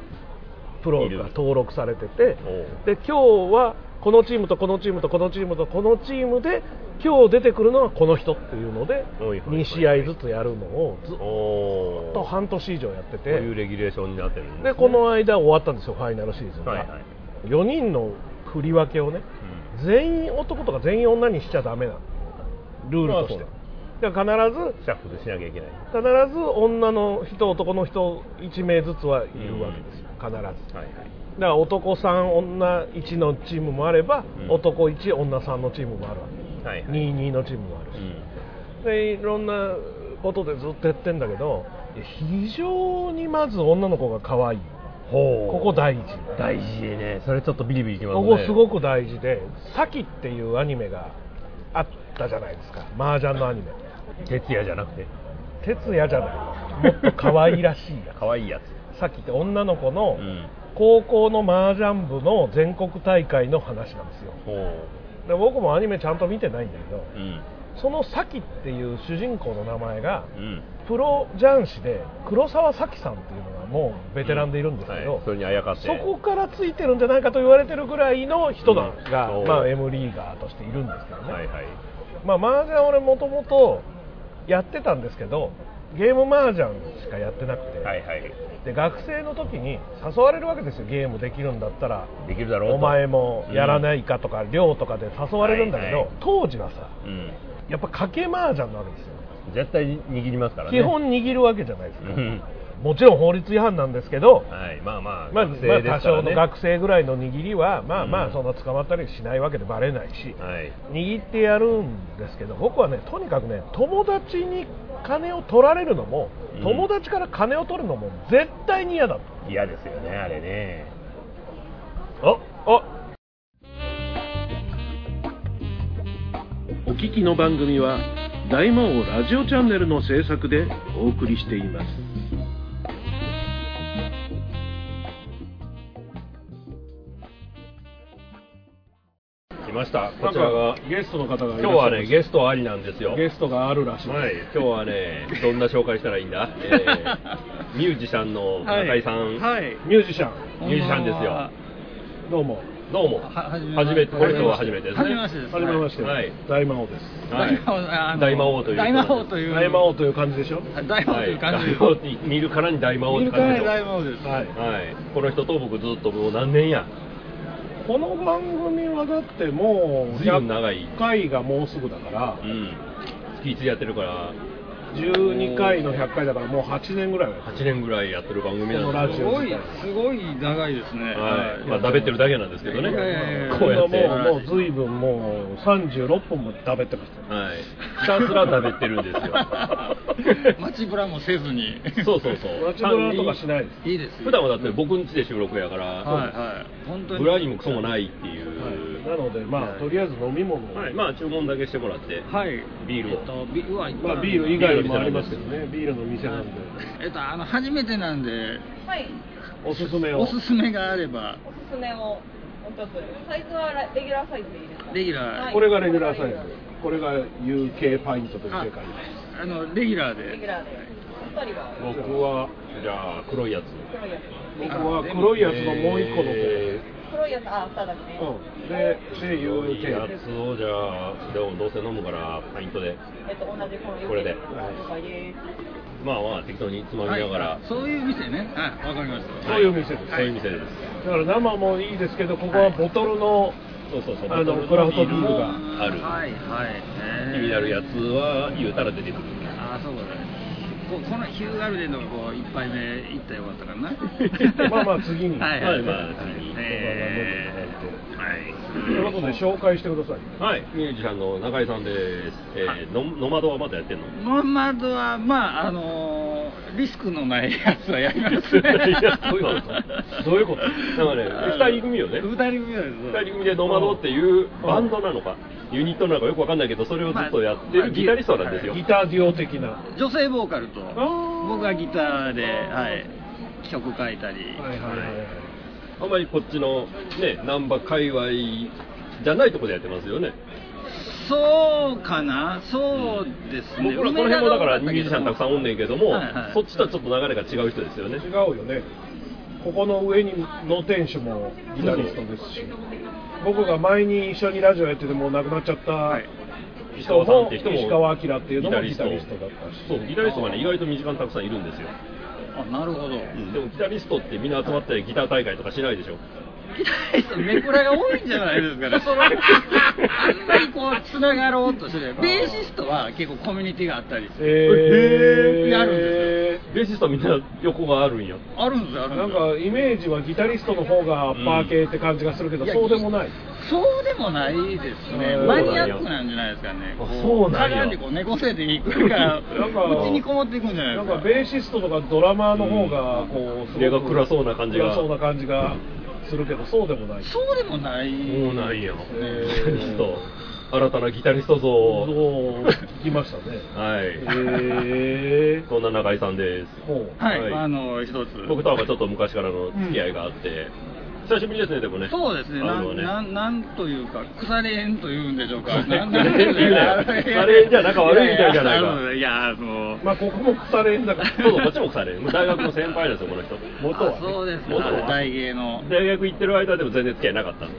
プロが登録されててで今日はこのチームとこのチームとこのチームとこのチームで今日出てくるのはこの人っていうのでおいはいはい。2試合ずつやるのをずっと半年以上やってこういうてレギュレーションになってるんですね。でこの間終わったんですよファイナルシーズンが、はいはい。4人の振り分けをね全員男とか全員女にしちゃダメなのルールとして。まあだから必ずシャッフルしなきゃいけない。必ず女の人男の人1名ずつはいるわけですよ。必ず。だかはい。はいら男3女1のチームもあれば、うん。男1女3のチームもあるわけ、はいはい。22のチームもあるし、うん。でいろんなことでずっとやってんだけど非常にまず女の子が可愛い。ほここ大事。大事ね。それちょっとビリビリきますこねこすごく大事で「サキ」っていうアニメがあったじゃないですか。麻雀のアニメ徹夜じゃなくて。哲也じゃない。もっと可愛らしいや可愛いやつ。つサキって女の子のうん。高校の麻雀部の全国大会の話なんですよ。ほう。で僕もアニメちゃんと見てないんだけどうん。そのサキっていう主人公の名前がうん。プロ雀士で黒沢咲さんっていうのがもうベテランでいるんですけど、はい。それにあやかって。そこからついてるんじゃないかと言われてるぐらいの人が、うん。まあ、M リーガーとしているんですけどね、はいはい。まあ麻雀俺もともとやってたんですけどゲーム麻雀しかやってなくて、はいはい。で学生の時に誘われるわけですよゲームできるんだったら。できるだろうと。お前もやらないかとか、寮とかで誘われるんだけど、はいはい。当時はさうん。やっぱ賭け麻雀なわけですよ、絶対に握りますからね。基本握るわけじゃないですか、うんもちろん法律違反なんですけど、はいまあまあまあ、まあ多少の学生ぐらいの握りはまあまあうんそんな捕まったりしないわけでバレないし、はい。握ってやるんですけど僕はねとにかくね友達に金を取られるのも、うん。友達から金を取るのも絶対に嫌だと。嫌ですよねあれね。ああ。お聞きの番組は大魔王ラジオチャンネルの制作でお送りしていますました。こちらが。かゲストの方が今日はねゲスストありなんですよ。ゲストがあるらしい。はい、今日はね、どんな紹介したらいいんだ、えーミュージシャンの中井さん、はい。ミュージシャン。ミュージシャンですよ、どうも。どうも、ははじめ初めて、この人は初めてですね、はじめましてです。はじめまして、はい。大魔王です。はい大魔王という。大魔王という。大魔王という感じでしょ？大魔王という感じ。ではい大魔王って見るからに大魔王って感じでしょ、大魔王です。はい。はい、この人と僕ずっともう何年や、この番組はだってもうずいぶん長い。100回がもうすぐだから。うん、月1やってるから、12回の100回だからもう8年ぐらいはやって8年ぐらいやってる番組なんですよ。すごい、すごい長いですね。はい、まあ、だべってるだけなんですけどね、いやいやいやこうやって、もうもう随分もう36本も食べてますはい、ひたすらだべってるんですよ。街ブラもせずに。そうそうそう。街ブラとかしないですいいですよ。普段はだって僕ん家で収録やから、はいはい。本当に。ブラにもクソもないっていう。なのでまあ、はい。とりあえず飲み物を、はい、まあ注文だけしてもらって、はい。ビールを。えっと、ビまあ、ビール以外にもありますけどね。ビールの店なんでえっと、あの、初めてなんで、はい、おすすめを。おすすめがあれば、おすすめを。サイズはレギュラーサイズでいいですか？レギュラー。はい。これがレギュラーサイズ。これが UK パイントという正解あの、レギュラーで。レギュラーで。僕は、じゃあ黒いやつ。僕は黒いやつのもう一個の方、え黒いやつ、あ、二だけね。うん、でで黒いや UK つをじゃあ、でもどうせ飲むから、パイントで。えっと、同じこのこれで了解です。まあまあ適当につまみながら、はいそういう店ね。はい、わかりました。そういう店です、そういう店です。だから生もいいですけどここはボトルの、そうそうそう。あのクラフトビールがある。はい、はい。気になるやつは言うたら出てくる。ここのヒューガルデンのこう一杯目行ったらよかったかな。まあまあ次に。はい、まあはい、まあ次にえーはい。ということで紹介してください。はい、ミュージシャンの中井さんです。えー、のノマドはまだやってんの？ノマドはまああのーリスクのないやつはやりますね。いやどういうこと。どういうこと？なんかね二人組よね。二人組です。二人組でノマドっていうバンドなのか、ユニットなのかよくわかんないけど、それをずっとやってるギタリストなんですよ。ギターデュオ的な。女性ボーカルとー。僕はギターで、はい、曲書いたり、はいはいはいはい。あんまりこっちのね、難波界隈じゃないとこでやってますよね。そうかな、そうですね、僕らこの辺もだからミュージシャンたくさんおんねんけども、はいはいそっちとはちょっと流れが違う人ですよね。違うよねここの上にの店主もギタリストです。し僕が前に一緒にラジオやっててもう亡くなっちゃった石人も川さんって人も石川明っていうのもギタリストだったしそう、ギタリストがね、意外と身近にたくさんいるんですよ。あなるほど、うん。でもギタリストってみんな集まってギター大会とかしないでしょ。ギタリスト、めくらが多いんじゃないですかね、そのあんまりこう、つながろうとして、ベーシストは結構コミュニティがあったり、えー、やるんですベーシストみんな横があるんや。あるんですよ、あるんなんですよ。かイメージはギタリストの方がアッパー系って感じがするけど、うん。そうでもない。そうでもないですね、うんマニアックなんじゃないですかね、そうなんや。こう猫背でいくから、なんかうちにこもっていくんじゃないですか。なんかベーシストとかドラマーの方がこうすごく目が暗そうな感じが。暗そうな感じがするけどそうでもないそうでもない。そうなんや。えーギタリスト。新たなギタリスト像を。そう聞きましたねはい。へえそんな中井さんです。ほうはい、はいあの、一つ。僕とはちょっと昔からの付き合いがあって、久しぶりですね、でもね。そうですね、ねなん、なんというか、腐れ縁というんでしょうか。腐れ縁じゃ仲悪いみたいじゃないかややいや、あの、まあここも腐れ縁だからそうそう、こっちも腐れ。もう大学の先輩ですよ、この人。元は、そうですか、元は大芸の。大学行ってる間でも全然付き合いなかったあ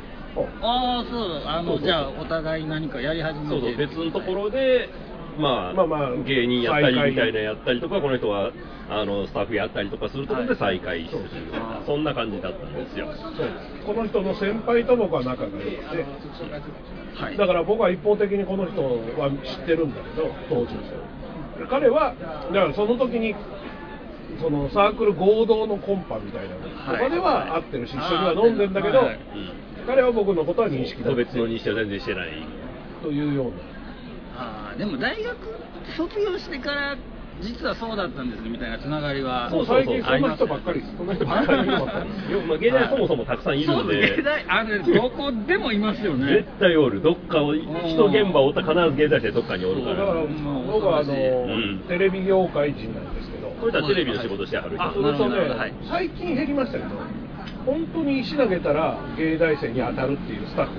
あ、そう、あの、そうそうそうじゃあ、お互い何かやり始めて。そうそう、別のところで、まあ、まあまあ芸人やったりみたいなやったりとか、この人はあのスタッフやったりとかするところで再会する、そんな感じだったんですよ。この人の先輩と僕は仲が良くて。はい。だから僕は一方的にこの人は知ってるんだけど当時彼はだからその時にそのサークル合同のコンパみたいなの。とかでは会ってるし、一緒には飲んでんだけど、はい。うん。彼は僕のことは認識だ個別の認識は全然してない。というようなでも大学卒業してから、実はそうだったんですみたいなつながりは。そうそうそう最近そんな人ばっかりそんな人ばっかりまあ、芸大そもそもたくさんいるんで芸、大あのどこでもいますよね絶。対おる、どっかを、一現場おったら必ず芸大生どっかにおるから、だからん僕はあの、うんテレビ業界人なんですけどこれとはテレビの仕事してはるあ人。それとね、はい最近減りましたけど本当に石投げたら芸大生に当たるっていうスタッフ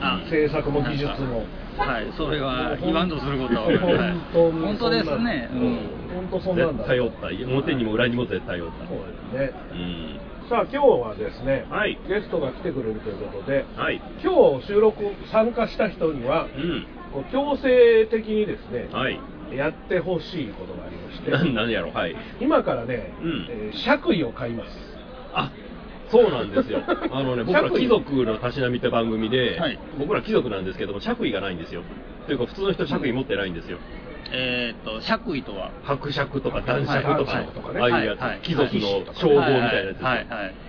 があ制作も技術もはいそれは言わんとすることは、はい。本当に本当ですね、うん本当そんなんだ。絶対おった。表にも裏にも絶対おった。そうですね。うん。さあ今日はですね、はい。ゲストが来てくれるということではい。今日収録参加した人にはうん。強制的にですね、はい。やってほしいことがありまして。なんなんやろ。はい。今からね、うん。えー爵位を買います。あそうなんですよ。あのね僕ら貴族のたしなみって番組で、はい。僕ら貴族なんですけども爵位がないんですよ。というか普通の人爵位持ってないんですよ。えーっと爵位とは？伯爵とか男爵とか、ああいうやつ、貴族の称号みたいなやつ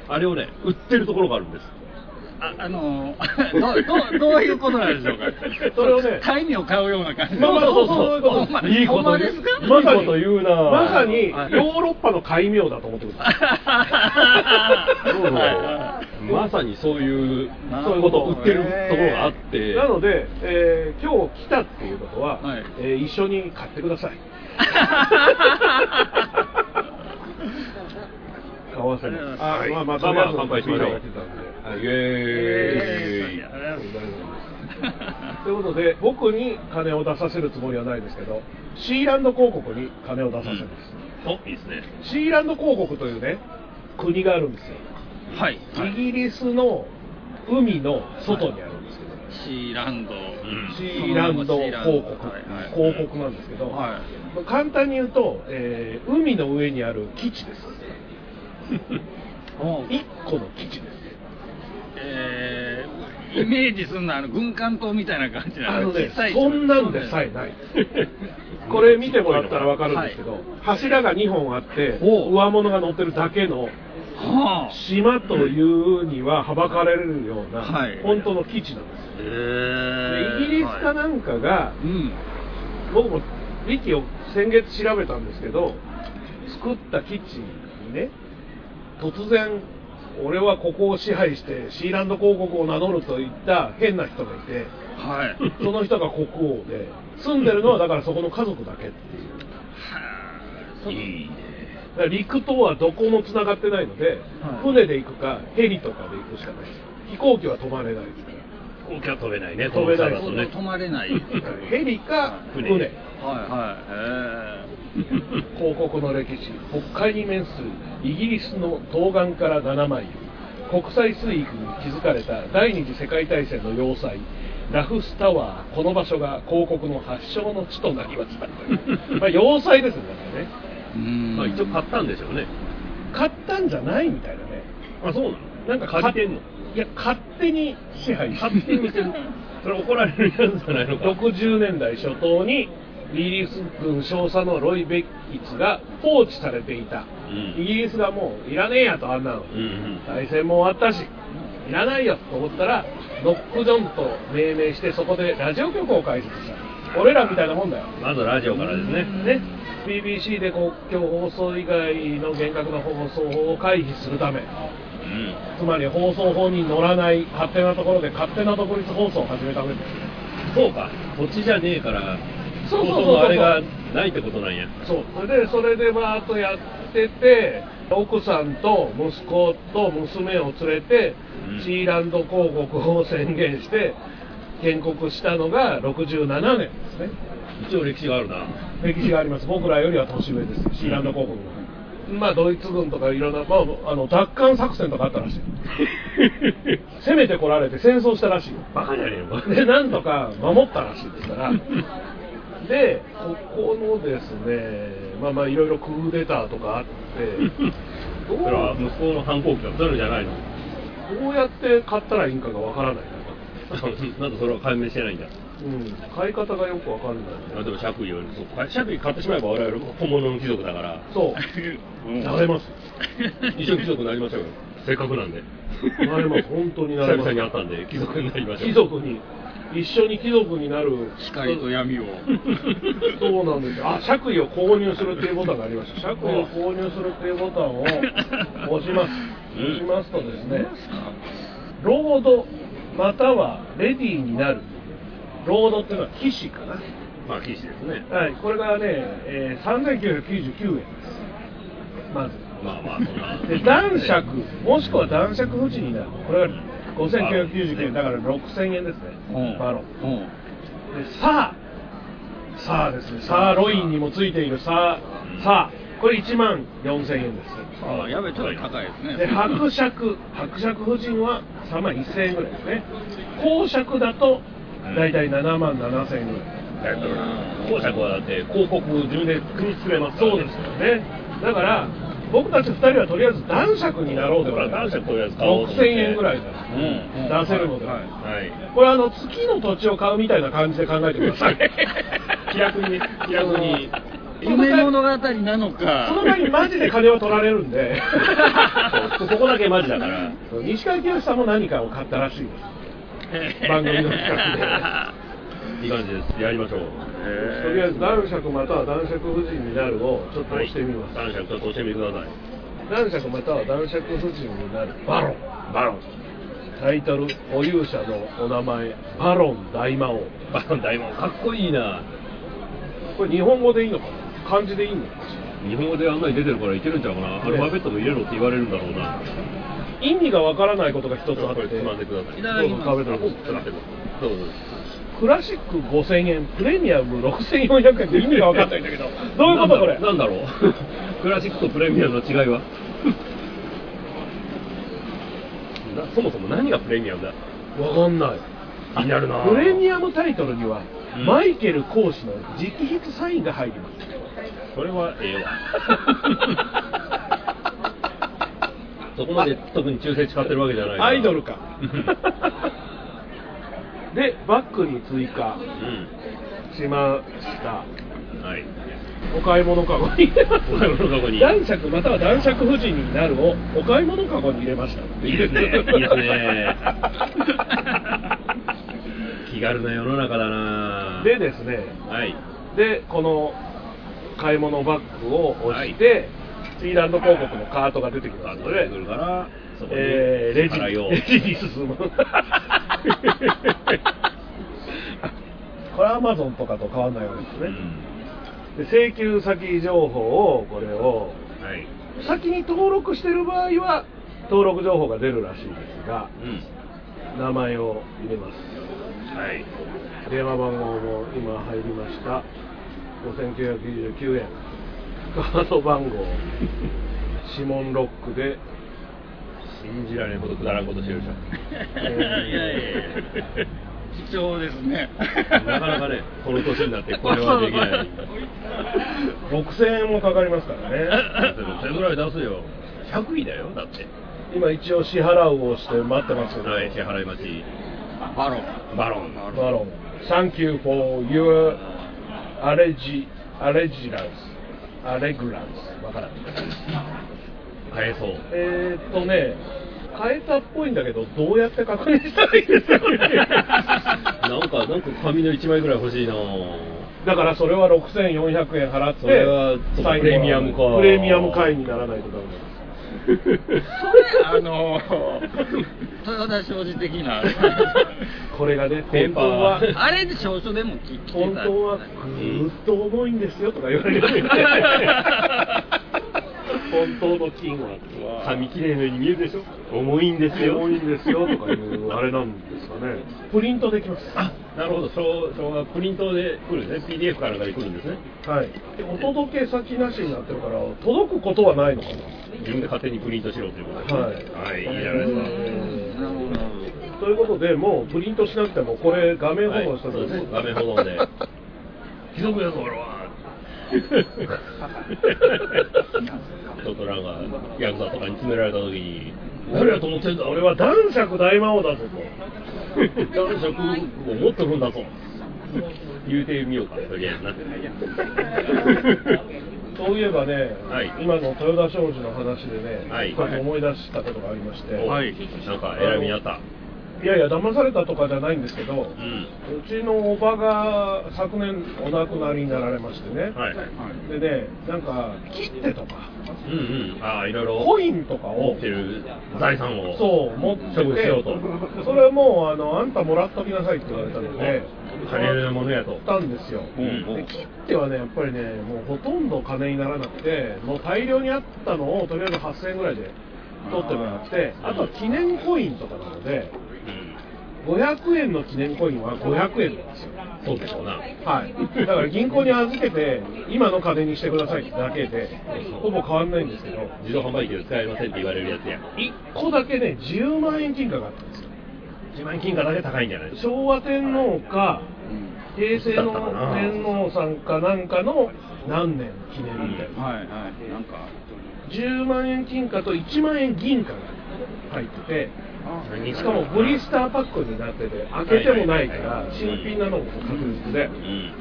あれをね売ってるところがあるんですああのー、どどどういうことなんでしょうか？それをねタイミを買うような感じ。まあまあそうそういう。いいことまですか？いいこと言う。な。まさにヨはい。ーロッパの戒名だと思ってください。そうそう。はまさにそういうそういうこと。を売ってるところがあって。なので、えー今日来たっていうことは、はい。えー一緒に買ってください。買わせます。あはい。まあまあまあ乾杯しましょうイエーイ。ということで僕に金を出させるつもりはないですけどシーランド広告に金を出させます、おいいですね。シーランド広告というね国があるんですよ。はい、イギリスの海の外にあるんですけど、シーランド、ん。シーランド広告、はいはい。広告なんですけど、はい。まあ簡単に言うと、えー海の上にある基地です。お 一個の基地です。えー、イメージするのはあの軍艦島みたいな感じなあのね小さい、そんなんでさえない。これ見てもらったらわかるんですけど、柱が2本あって、お上物が乗ってるだけのはあ。島というにははばかれるような、はい。本当の基地なんです。えでー、イギリスかなんかが、うん僕もウィキを先月調べたんですけど作った基地にね突然俺はここを支配してシーランド広告を名乗るといった変な人がいてはい。その人が国王で住んでるのはだからそこの家族だけっていう。はいいいね。陸とはどこもつながってないので、はい。船で行くかヘリとかで行くしかない。です飛行機は止まれないですから。飛行機は飛べないね飛べないこの差だとね。止まれない。ヘリか船。船。はいはい広告の歴史北海に面するイギリスの東岸から7マイル国際水域に築かれた第二次世界大戦の要塞ラフスタワーこの場所が広告の発祥の地となりました。まあ要塞ですねだね。まあ一応買ったんでしょうね。買ったんじゃないみたいなね。あそうなの？なんか借りてんの？いや勝手に支配して勝手にしてる。それ怒られるやつじゃないのか。60年代初頭にイギリス軍少佐のロイ・ベッキツが放置されていた、うん。イギリスがもういらねえやとあんなの、うんうん。大戦も終わったしいらないよと思ったらノックドンと命名してそこでラジオ局を開設した。俺らみたいなもんだよ。まずラジオからですね。ね。BBC で国境放送以外の厳格な放送法を回避するため。うん。つまり放送法に乗らない勝手なところで勝手な独立放送を始めたわけですよそうか土地じゃねえからそうそうそうあれがないってことなんやそうでそれでバーッとやってて奥さんと息子と娘を連れて、うん。シーランド広告を宣言して建国したのが67年ですね。一応歴史があるな。歴史があります。僕らよりは年上です。シーランド広告の、まあドイツ軍とかいろんな、まあ、あの奪還作戦とかあったらしい。攻めてこられて戦争したらしいよ。バカじゃねえのかでなんとか守ったらしいですから でここのですねまあまあいろいろクーデターとかあって どそれは息子の反抗期がそういうのじゃないの？どうやって買ったらいいんかがわからない。なんでそれは解明してないんだ。うん。買い方がよくわかんない。あでも爵位よりそう爵位買ってしまえば我々本物の貴族だから。そう。うん。なれます一緒に貴族になりましょうよ。せっかくなんで。なれます。本当にな久れます。々に会ったんで貴族になりましょう。貴族に一緒に貴族になる。光と闇を。そうなんですよ。あ爵位を購入するっていうボタンがありました。爵位を購入するっていうボタンを押します。うん。押しますとですねロードまたはレディーになる。ロードっていうのは騎士かな。まあ騎士ですね。はい。これがね、えー、3999円です。まず。まあまあそんな。で男爵もしくは男爵夫人になる。これが5999円だから6000円ですね、うん。バロン。うん。でさあ。さあですね。サーロインにもついている。さあさあこれ1万4000円です。ああやべちょっと高いですね。で伯爵。伯爵夫人は3万1000円ぐらいですね。公爵だと大体7万7000円。ぐらい公爵はだって広告自分で組み作れますから、そうですよね。だから僕たち2人はとりあえず男爵になろうとだから男爵とりあえず買おうと思っ6000て円ぐらいでうん出せるので、はい。はいこれあの月の土地を買うみたいな感じで考えてください。気楽にね気楽に。夢物語なのかその前にマジで金は取られるんで。そうここだけマジだから。西川きよしさんも何かを買ったらしいです。番組の企画いい感じです。やりましょう。とりあえず男爵または男爵夫人になるをちょっと押してみます、男爵ちょっと押してみてください。男爵または男爵夫人になる。バロン。バロン。タイトル保有者のお名前。バロン大魔王。バロン大魔王。かっこいいな。これ日本語でいいのかな？漢字でいいの？か日本語であんなに出てるからいけるんちゃうかな、アルファベットも入れろって言われるんだろうな。意味がわからないことが一つあって。つまんでください。どうぞどうぞクラシック5000円プレミアム6400円って意味がわかんないんだけど。どういうことこれ？なんだろう。クラシックとプレミアムの違いは？なそもそも何がプレミアムだ？わかんない。気になるな。プレミアムタイトルには、うん。マイケル講師の直筆サインが入ります。それはええわ。そこまで特に忠誠誓ってるわけじゃないアイドルかでバッグに追加。うんしました。はい。お買い物かごに。入れますお買い物かごに。男爵または男爵夫人になるをお買い物かごに入れました。いいですね。いいですね。気軽な世の中だな。でですね。はい。でこの買い物バッグを押して、スイーランド広告のカートが出てきますので。出てくるからそこにえーレジ支払いを。レジに進む。これアマゾンとかと変わらないわけですね、で請求先情報をこれをうんはい。先に登録してる場合は登録情報が出るらしいですがうん。名前を入れます。はい。電話番号も今入りました。5999円。カード番号。指紋ロックで信じられんことくだらんことしてるでしょえーいやいやいや。貴重ですね。なかなかねこの年になってこれはできない。6000円もかかりますからね。1000ぐらい出すよ。100位だよだって。今一応支払うをして待ってますけど、はい支払い待ち。バロン。バロン。バロン。Thank you for your allegi- allegilance allegrance わからん買えそう。えーっとね変えたっぽいんだけどどうやって確認したらいいですか なんかなんか紙の1枚ぐらい欲しいな。だからそれは6400円払ってそれはサインプレミアムか。プレミアム会員にならないとダメです それあの豊田商事的な。これがねペーパー。本当はあれで証書でも聞き本当はぐーっと重いんですよとか言われる 本当の金は。紙きれいのように見えるでしょ重いんですよ。重いんですよ。とかいうあれなんですかね。プリントできます。あなるほど。証証がプリントで来るね。PDF かなんかで来るんですね。はい。でお届け先なしになってるから届くことはないのかな。自分で勝手にプリントしろということで。すねはい。はい、いいじゃないですか。なるほど。ということでもうプリントしなくてもこれ画面保存したらはい。画面保存で。貴族やぞ俺はちょっとなんかヤクザとかに詰められた時に誰やと思ってんだ？俺は男爵大魔王だぞと。男爵を持ってるんだぞ言うてみようかとりあえずな。そういえばね、はい。今の豊田商事の話でね、はい。思い出したことがありまして、おなんか選びにあったいやいや騙されたとかじゃないんですけど、うん。うちのおばが昨年お亡くなりになられましてね、はい。でねなんか切手とかうんうん。ああいろいろ。コインとかを持ってる財産を。そう持っててそれはもうあのあんたもらっときなさいって言われたので金のものやと。ったんですよ、うんで切手はねやっぱりねもうほとんど金にならなくてもう大量にあったのをとりあえず8000円ぐらいで取ってもらってあとは記念コインとかなので500円の記念コインは500円なんですよ。そうでしょうなはい、だから銀行に預けて今の金にしてくださいってだけでほぼ変わんないんですけど。自動販売機で使えませんって言われるやつや。1個だけね10万円金貨があったんですよ。1万円金貨だけ高いんじゃない？昭和天皇か平成の天皇さんかなんかの何年記念みたいなはいはい。なんか。10万円金貨と1万円銀貨が入っててしかもブリスターパックになってて開けてもないから新品なのも確実で。うん。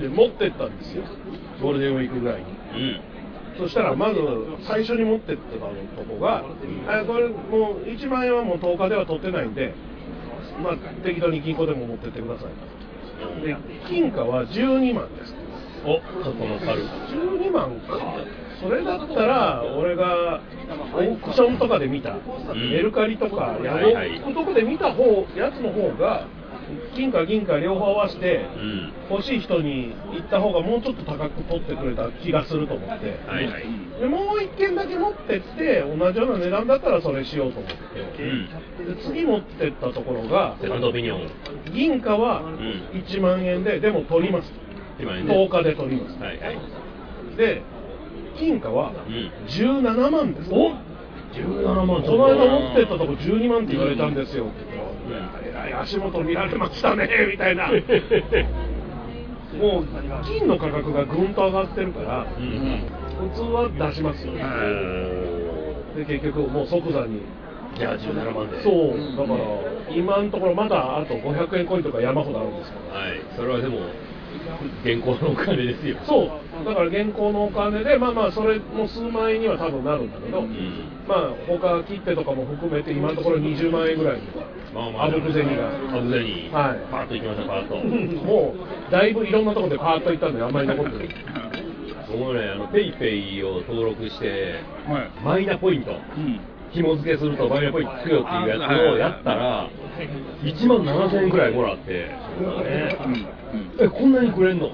で持ってったんですよ。ゴールデンウィークぐらいに。うん。そしたらまず最初に持ってってたとこが、あこれもう1万円はもう10日では取ってないんで、まあ、適当に銀行でも持ってってください。で金貨は12万です。おそこの猿12万かそれだったら俺がオークションとかで見た、メルカリとかヤフオクとかで見た方やつの方が金貨銀貨両方合わせてうん。欲しい人に行った方がもうちょっと高く取ってくれた気がすると思って、はいはい。でもう一件だけ持ってって同じような値段だったらそれしようと思って、うん。で次持ってったところが銀貨はん。1万円ででも取ります。1万円で。10日で取ります。はいはい。で金貨はうん。17万ですお17万。この間持ってったとこ12万って言われたんですよ。って言ったら足元見られましたね みたいな。もう金の価格がぐんと上がってるからうん普通は出しますよ。ねで結局もう即座に。じゃあ17万で。そう。だから今のところまだあと500円コインとか山ほどあるんですよ。はい。それはでも現行のお金ですよ。そう。だから現行のお金でまあまあそれも数万円には多分なるんだけど、ん。まあ他切手とかも含めて今のところ20万円ぐらいまあまああぶく銭が。あぶく銭はい。パーッといきましたパーッと。もうだいぶいろんなところでパーッといったんであんまり残ってる僕もねあのペイペイを登録してはい。マイナポイント。うん紐付けするとマイナポイントつくよっていうやつをやったら1万7000円ぐらいもらって、ねえこんなにくれんの？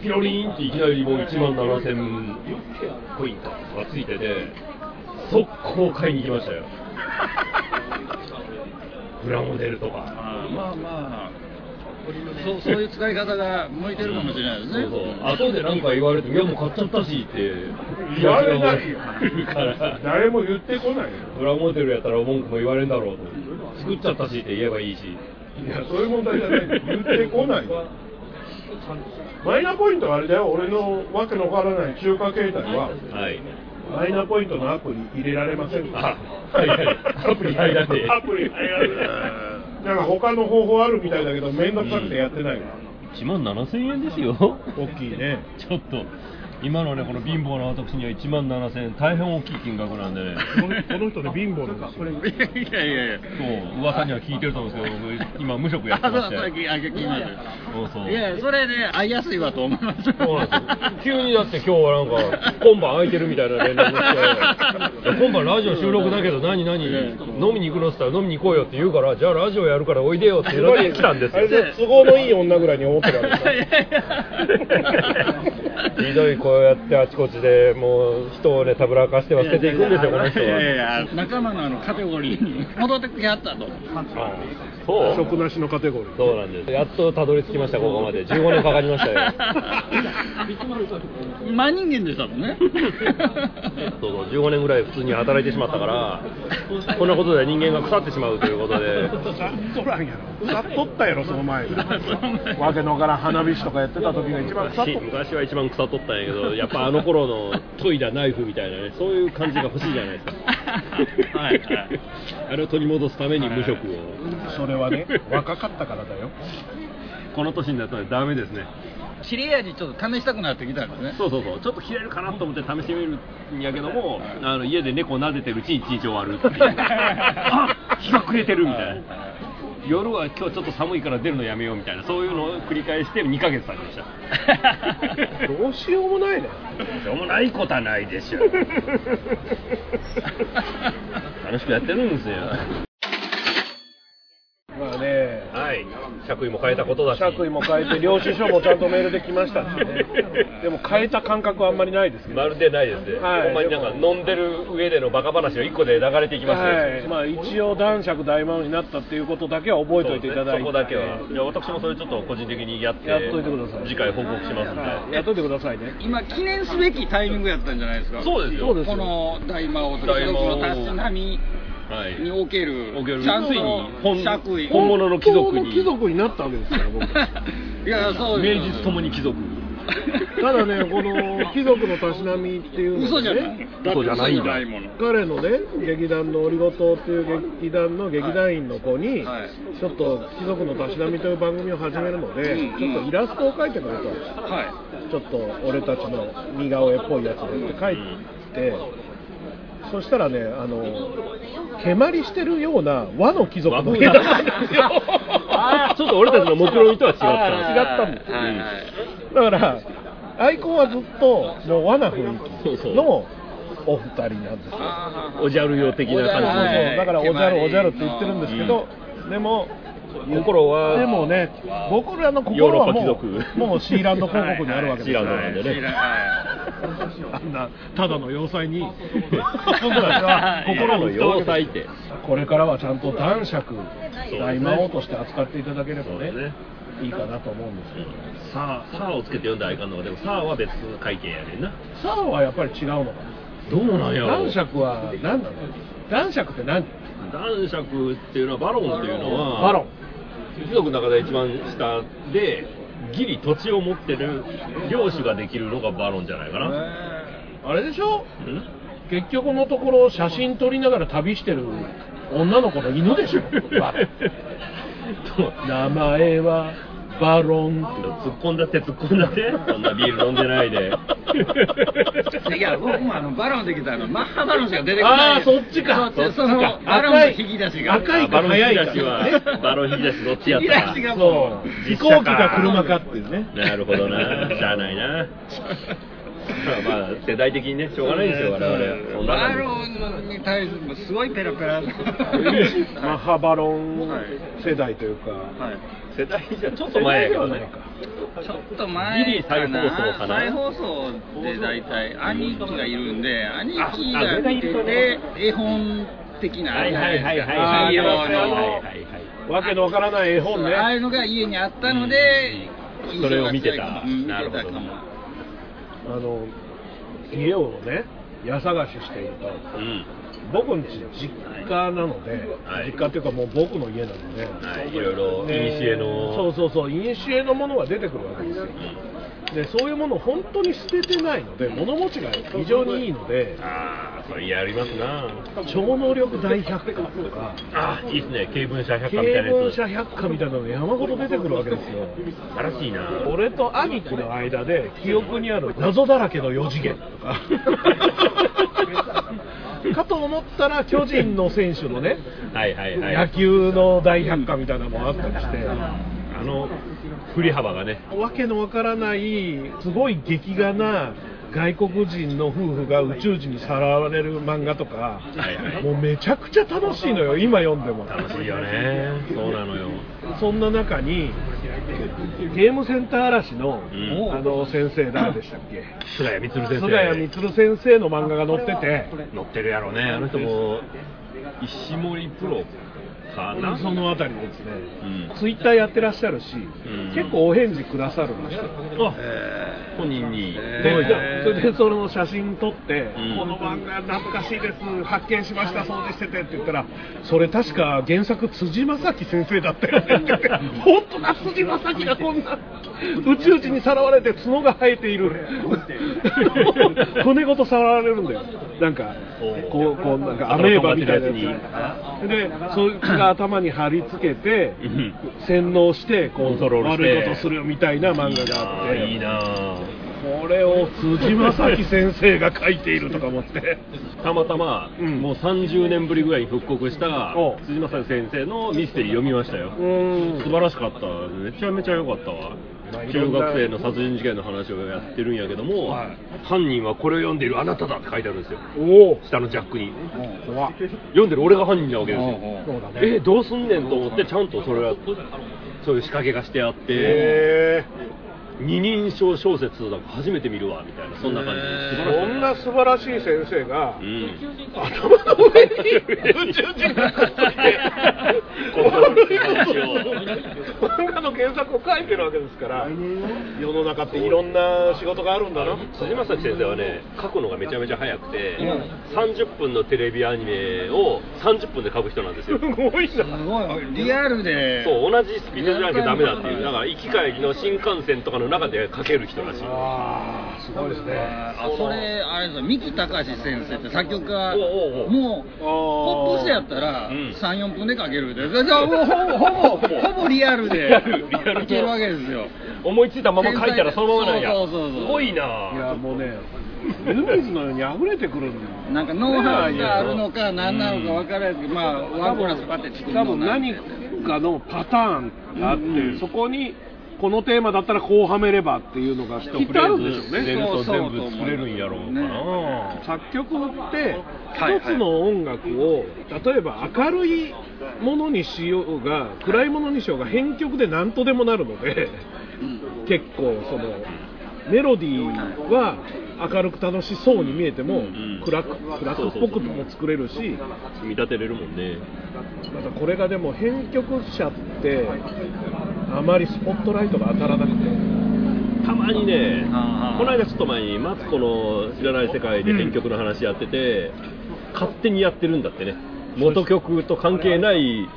ピロリンっていきなりもう1万7000ポイントがついてて速攻買いに行きましたよ。プラモデルとか。あーまあまあそうそういう使い方が向いてるかもしれないですね。そうそう。後で何か言われてもいやもう買っちゃったしって言われないよ 誰も言ってこないよ。プラモデルやったら文句も言われんだろうと。作っちゃったしって言えばいいし。いやそういう問題じゃない。言ってこない。よマイナポイントはあれだよ。俺のわけのわからない中華携帯は。はい。マイナポイントのアプリ入れられませんあはいはい。アプリ入らねえ。アプリ入らねえなんか他の方法あるみたいだけど面倒くさくてやってないわ、1万7000円ですよ。大きいね。ちょっと今のねこの貧乏な私には1万7000円大変大きい金額なんでね。このこの人で貧乏なんですよ。いやいやいや。そう噂には聞いてると思うんですけど僕今無職やってあまして。そうそういやそれで会いやすいわと思います。そうなんですよ。急にだって今日はなんか 今晩空いてるみたいな連絡が来て。今晩ラジオ収録だけど何何？飲みに行くのっつったら飲みに行こうよって言うからじゃあラジオやるからおいでよって言われて来たんですよ。あれで都合のいい女ぐらいに思ってるわけですひどい こうやってあちこちでもう人をねたぶらかしては捨てていくんですよこの人いやいはや仲間のあのカテゴリーに戻ってきはったと。そう食なしのカテゴリー。そうなんです。やっとたどり着きましたここまで。15年かかりましたよ。真人間でしたもんね。そうそう15年ぐらい普通に働いてしまったからこんなことで人間が腐ってしまうということで。腐っとらんやろ。腐っとったやろその前。わけのわからん花火師とかやってた時が一番腐っと昔った昔は一番腐っとったんやけど やっぱあの頃の研いだナイフみたいなねそういう感じが欲しいじゃないですか。はいはい。あれを取り戻すために無職を。それはね若かったからだよ。この年になったらダメですね切れ味ちょっと試したくなってきたんですね。そうそうそう。ちょっと切れるかなと思って試してみるんやけどもあの家で猫撫でてるうちに一日終わるっていう。あ日が暮れてるみたいな。夜は今日ちょっと寒いから出るのやめようみたいな。そういうのを繰り返して2ヶ月経ちました。どうしようもないね。しょうもないことはないでしょ楽しくやってるんですよまあね、はい。はい着衣も変えたことだし。着衣も変えて領収書もちゃんとメールで来ましたしね。でも変えた感覚はあんまりないですけど。まるでないですね、はい。ほんまになんか飲んでる上でのバカ話が1個で流れていきますよ、はい。まあ、一応男爵大魔王になったっていうことだけは覚えておいていただいて。そこだけはいや私もそれちょっと個人的にやってやっといてください。次回報告しますんで、はい。やっといてくださいね。今記念すべきタイミングやったんじゃないですか。そうですよ。そうですこの大魔王と大魔王。のたしなみはいにおける。おける。ちゃんと本爵位。本物の貴族に。貴族になったわけですから僕 いやそう名実ともに貴族。ただねこの貴族のたしなみっていうの嘘じゃない。ね嘘じゃないんだ。嘘じゃないもの。彼のね劇団のオリゴ糖っていう劇団の劇団員の子に、はい。ちょっと貴族のたしなみという番組を始めるので、うん。ちょっとイラストを描いてくれと、はい。ちょっと俺たちの似顔絵っぽいやつでって書いて、そしたらねあの蹴鞠してるような和の貴族の絵だったんですよ。ちょっと俺たちの目論見とは違った。違ったん。ですよはいはい。だからアイコンはずっともう和な雰囲気のお二人なんですよ。おじゃるよ的な感じそうそうはい。だからおじゃるおじゃるって言ってるんですけど、でも心はでもね僕らの心はもヨーロッパ貴族。うもうシーランド広告にあるわけですよ、シーランドなんでね。知らはいあんなただの要塞に僕たちは心を打ったわけです。要塞ってこれからはちゃんと男爵大魔王として扱っていただければねいいかなと思うんですけど。さあ、さあをつけて読んだらいかんのか、でもさあは別会見やねんな。サーはやっぱり違うのかどうなんや男爵は何なの？男爵って何？男爵っていうのは、バロンっていうのは、バロン。貴族の中で一番下で、ギリ土地を持ってる領主ができるのがバロンじゃないかな。あれでしょ？ん？結局のところ写真撮りながら旅してる女の子の犬でしょ。名前は？バロンって突っ込んだって突っ込んだって、そんなビール飲んでないで。いや僕もあのバロンできたあのマッハバロンしか出てこないああそっちか。そっちそのバロンの引き出しが。赤いあバロン引き出し早は、バロン引き出しどっちやったか。引き出し。がそう飛行機か車かっていうね。なるほどな、しゃあないな。まあまあ、世代的にね、しょうがないんですよ、我々。そんなバロンに対するすごいペラペラな。マッハバロン世代というか、はい世代じゃちょっと前やけどね。ちょっと前ギリ再放送かな。再放送で大体兄貴がいるんで兄貴あが見てて絵本的なはいはいはいはいあーはい。はいはいあのはいはい。わけのわからない絵本ね。ああいうのが家にあったので、うん。それを見てた。うん見てなるほど。あの家をね家探ししていると。うん。僕んち実家なので、はい。実家っていうかもう僕の家なので、はい、いろいろ、ね。いにしえの。そうそうそう古のものが出てくるわけですよでそういうものを本当に捨ててないので物持ちが非常にいいのでああ、それやりますな。超能力大百科とかああ、いいですね、経文社百経科みたいなやつ。文社百科みたいなのが山ほど出てくるわけですよ素晴らしいな。俺と兄貴の間で記憶にある謎だらけの4次元とか かと思ったら巨人の選手のねはいはいはい。野球の大百科みたいなのもあったりしてあの、振り幅がね。わけのわからないすごい劇画な外国人の夫婦が宇宙人にさらわれる漫画とか、はいはいもうめちゃくちゃ楽しいのよ今読んでも楽しいよね。そうなのよ。そんな中にゲームセンター嵐の,、うんあの先生誰でしたっけ？菅谷充先生。菅谷充先生の漫画が載ってて乗ってるやろね。あの人も、石森プロかな。そのあたりですね、うん。ツイッターやってらっしゃるし、ん。結構お返事くださるんですよあ、本人に。で。それでその写真撮って、うん。この漫画懐かしいです発見しました掃除しててって言ったらそれ確か原作辻正樹先生だったよねって。言って本当だ辻正樹がこんな宇宙人にさらわれて角が生えている。骨ごとさらわれるんだよ。なんかこうこうなんかアメーバみたいなやつ。でそいつが頭に貼り付けてうん。洗脳してこコントうロールして。悪いことするみたいな漫画があって。いいなぁこれを辻正樹先生が書いているとか思って。たまたま、うん。もう30年ぶりぐらいに復刻したお辻正樹先生のミステリー読みましたよ。素晴らしかった。めちゃめちゃ良かったわ中学生の殺人事件の話をやってるんやけども、犯人はこれを読んでいるあなただって書いてあるんですよ。下のジャックに。読んでる俺が犯人なわけですよ。ね。えどうすんねんと思ってちゃんとそれはそういう仕掛けがしてあって。へ二人称小説なんか初めて見るわみたいなそんな感じえ素晴らしいこんな素晴らしい先生がうん頭の上に宇宙人がくっついて漫画の原作を書いてるわけですから世の中っていろんな仕事があるんだな辻正樹先生はね書くのがめちゃめちゃ早くて、30分のテレビアニメを30分で書く人なんですよすごいなすごいリアルでそう同じスピードじゃなきゃダメだっていうだから行き帰りの新幹線とかの中で書ける人らしいああすごいですね。あそれあれですよ。三木隆先生って作曲家おうおうおう。もうポップスやったらうん。34分で書けるで。じゃあもうほぼほぼほぼ。リアルでリアルリアルいけるわけですよ。思いついたまま書いたらそのままなんや。そうそうそうそう。すごいいなやもうね湯水のように溢れてくるんだよ。なんかノウハウがあるのか何なのか分からないけど、まあワンコーラスパッて作る多の分何かのパターンがあって、うん。そこにこのテーマだったらこうはめればっていうのがきっとあるんでし全部作れるんやろう。かな、作曲ってはい一つの音楽を例えば明るいものにしようが暗いものにしようが編曲で何とでもなるので結構そのメロディーは明るく楽しそうに見えてもん。暗く暗くっぽくも作れるし見立てれるもんね。またこれがでも編曲者ってあまりスポットライトが当たらなくて。たまにねこの間ちょっと前にマツコの知らない世界で編曲の話やってて、勝手にやってるんだってね。元曲と関係ない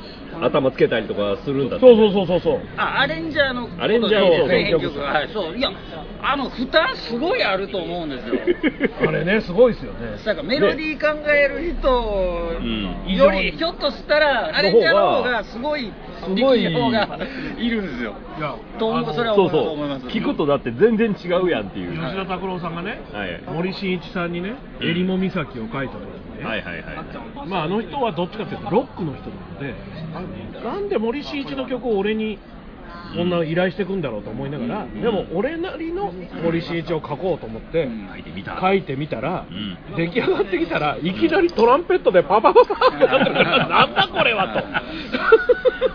頭つけたりとかするんだって、そうそうそうそうそう。あアレンジャーのアレンジャーのですね編曲はいそう。いやあの負担すごいあると思うんですよ。あれ。ねすごいですよね。だからメロディー考える人うん。よりひょっとしたらアレンジャーの方がすごいすごい。方がいるんですよ。いやと思うそれは思そうそういます。思います聞くとだって全然違うやんっていう、吉田拓郎さんがねはい、森進一さんにね「襟裳岬」を書いた時にね、はいはいはいまあ、あの人はどっちかというとロックの人なのであなんで森進一の曲を俺にこんな依頼してくんだろうと思いながら、でも俺なりの森進一を書こうと思って書いてみた。書いてみたら、うん。出来上がってきたらいきなりトランペットでパパパパってなってるから なんだこれはと。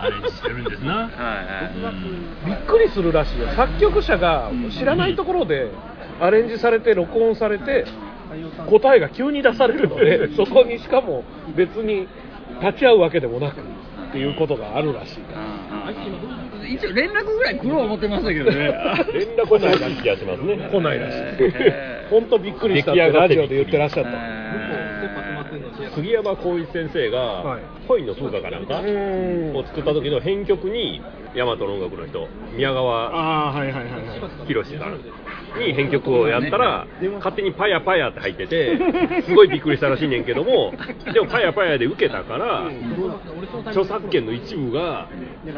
アレンジしてるんですな、はいはいびっくりするらしいよ。作曲者が知らないところでアレンジされて録音されて答えが急に出されるので そこにしかも別に立ち会うわけでもなくっていうことがあるらしい。一応連絡ぐらい来る思ってましたけどね。連絡来ない気がしますね。来ないらしい。本当びっくりしたってラジオで言ってらっしゃった杉山浩一先生がはい「恋の風花」かなんかを作った時の編曲に大和の音楽の人宮川ああはいはいはいはい。博さんに編曲をやったら勝手にパヤパヤって入っててすごいびっくりしたらしいねんけども でもパヤパヤで受けたから著作権の一部が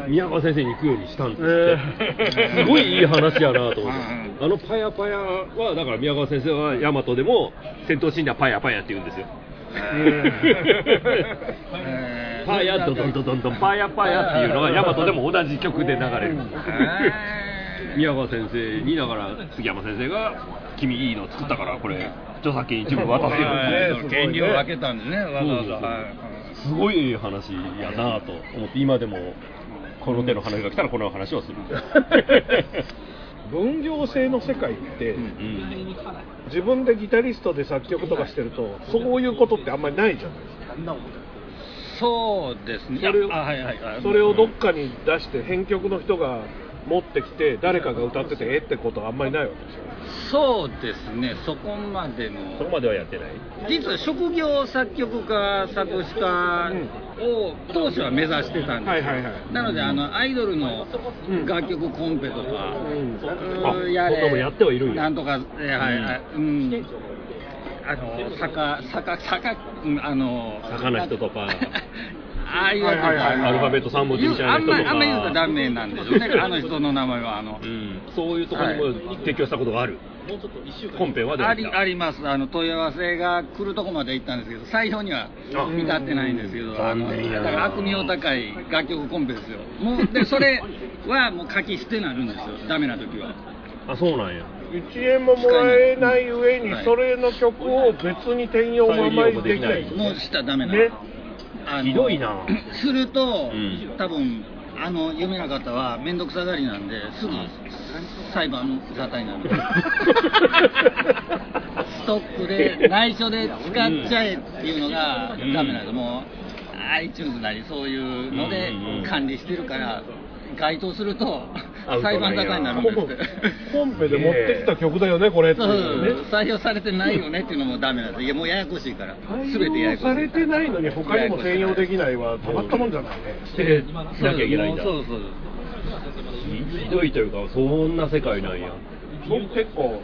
宮川先生に行くようにしたんですって。すごいいい話やなと思って。あのパヤパヤはだから宮川先生は大和でも戦闘シーンではパヤパヤって言うんですよへーパヤドドンドドンドンパヤパヤっていうのが大和でも同じ曲で流れる。へ宮川先生にだから杉山先生が「君いいの作ったからこれ著作権一部渡せよ」ーはい権利を分けたんですねわざすごい話やなと思って今でもこの手の話が来たらこの話をする 分業制の世界って、うん自分でギタリストで作曲とかしてるとそういうことってあんまりないじゃないですか。そうですね。それはいはいそれをどっかに出して編曲の人が持ってきて誰かが歌っててえってことはあんまりないわけですよそうですね。そこまでの。そこまではやってない。実は職業作曲家作詞家を当初は目指してたんですよ、はいはいはい。なのであのアイドルのうん。楽曲コンペとか、あうんやそんなもんやってはいるなんとか、えーはいはいうん。あの坂坂坂うんあの坂の人とか ああいうやつはいはいはい。アルファベット3文字みたいな人とか。あんまあんま言うとダメなんでしょうねあの人の名前はあの。うん、そういうところにも提供したことがある、本編は出ありてきた？あります。あの問い合わせが来るとこまで行ったんですけど採用には至ってないんですけどあのだから悪名高い楽曲コンペですよ。もうでそれはもう書き捨てになるんですよ。ダメな時は。あそうなんや。1円ももらえない上にはい。それの曲を別に転用ままにできない。もうしたらダメなの。ねあのひどいな。すると、うん。多分あの有名な方は面倒くさがりなんですぐ裁判沙汰になる。ストックで内緒で使っちゃえっていうのがうんダメなんです、もう iTunes なりそういうのでうん。管理してるから該当すると裁判沙汰になるんです。コンペで持ってきた曲だよねこれってそういうね採用されてないよねっていうのもダメなんです。いやもうややこしいから。全てややこしい採用されてないのに他にも専用できないはたまったもんじゃないね。捨てなきゃいけないんだ。そうそうひどいというかそんな世界なんや。僕結構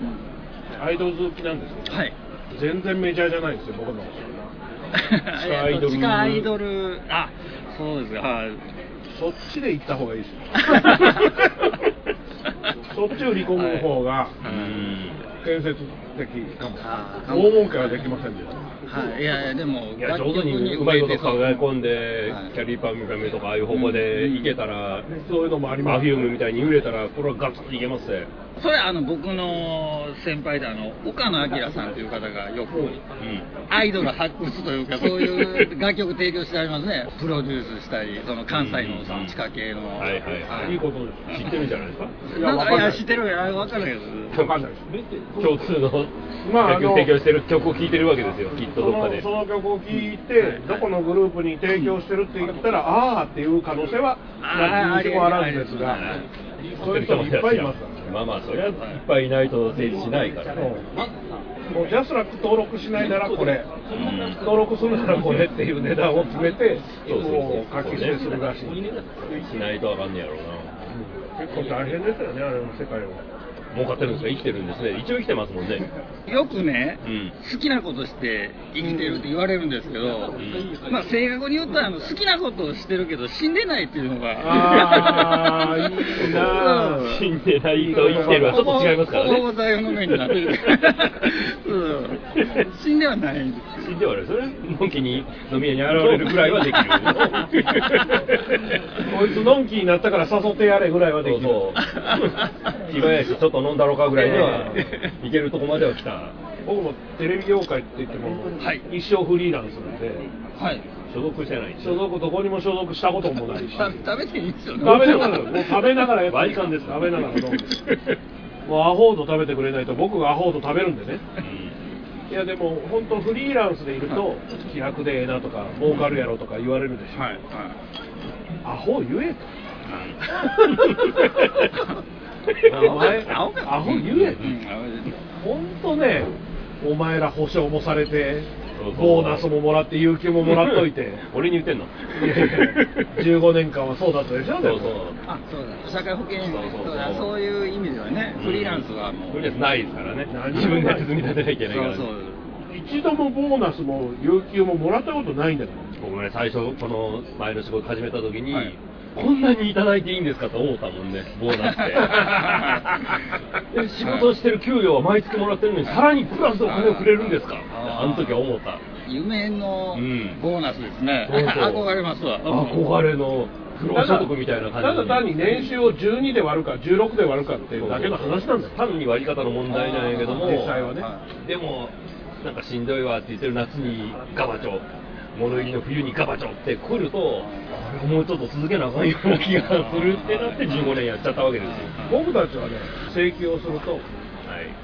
アイドル好きなんですけどはい。全然メジャーじゃないんですよ僕の。地下アイドル地下アイドル。あそうです。かはいそっちで行った方がいいですよ。そっち売り込む方がうん建設的かも。あー。大儲けはできませんでした。はい、いやいやでもいや上手にうまいこと考え込んで、はいキャリーパンミカメとかああいう方向でい。けたら、そういうのもあります。マフィウムみたいに売れたらこれはガッツリいけますねそれあの僕の先輩であの岡野明さんという方がよくうん。アイドル発掘というかそういう楽曲提供してありますね。プロデュースしたりその関西のその地下系の、はいはいはい。い。いことです。知ってるんじゃないですか？いやなんわかい。や知ってるいや分かんないです。わかんないです。共通の楽曲提供してる曲を聴いてるわけですよきっとそどっかで。のその曲を聴いてどこのグループに提供してるって言ったらああっていう可能性はあーなきにしもあらずですがそういう人もいっぱいいます。からねまあまあそれはいっぱいいないと成立しないからね。もうジャスラック登録しないならこれ、うん。登録するならこれっていう値段を決めてそうそうそう書き捨てするらしい。しないとあかんねやろうな。結構大変ですよねあれの世界は儲かってるんですか生きてるんですね。一応生きてますもんね。よくね、うん。好きなことして生きてるって言われるんですけど、ん。まあ正確に言うとあの好きなことをしてるけど死んでないっていうのがあーいいなうん死んでないと生きてるはちょっと違いますからね。座右の銘になってる。うん。死んではない。んです死んではないそれのんきに飲み屋に現れるぐらいはできる。こいつのんきになったから誘ってやれぐらいはできる。そうそう。暇やしちょっと飲んだろうかぐらいではい。けるとこまでは来た。僕もテレビ業界って言っても、はい。一生フリーランスなんではい。所属してない。所属どこにも所属したこともないし。た食べていいんですよね。食べながらもう食べながらやって割り勘です。食べながら飲んでもうアホード食べてくれないと僕がアホード食べるんでね。いやでも本当フリーランスでいると気楽でええなとか儲かるやろとか言われるでしょ、はいはい。アホ言えとお前アホ言え本当ねお前ら保証もされてボーナスももらって有給ももらっといて。俺に言ってんの？いやいや15年間はそうだったでしょ？そうそう。あそうだ。社会保険そうそうそう。そうだ。そういう意味ではねフリーランスはもう。フリーランスないですからね。何自分で手積み立てなきゃいけないから。ねそうそう一度もボーナスも有給ももらったことないんだから僕もね最初この前の仕事始めた時に、はいこんなにいただいていいんですかと思ったもんねボーナスで。で仕事してる給与は毎月もらってるのにさらにプラスお金をくれるんですか？ってあの時は思った。夢のうん。ボーナスですね、そうそう。憧れますわ。憧れの不労所得みたいな感じただ単に年収を12で割るか16で割るかっていうだけの話なんだよ単に割り方の問題なんやけども。実際はね。でもなんかしんどいわって言ってる夏にガバチョ物入りの冬にガバチョって来るともうちょっと続けなあかんような気がするってなって15年やっちゃったわけですよ。僕たちはね請求をするとはい。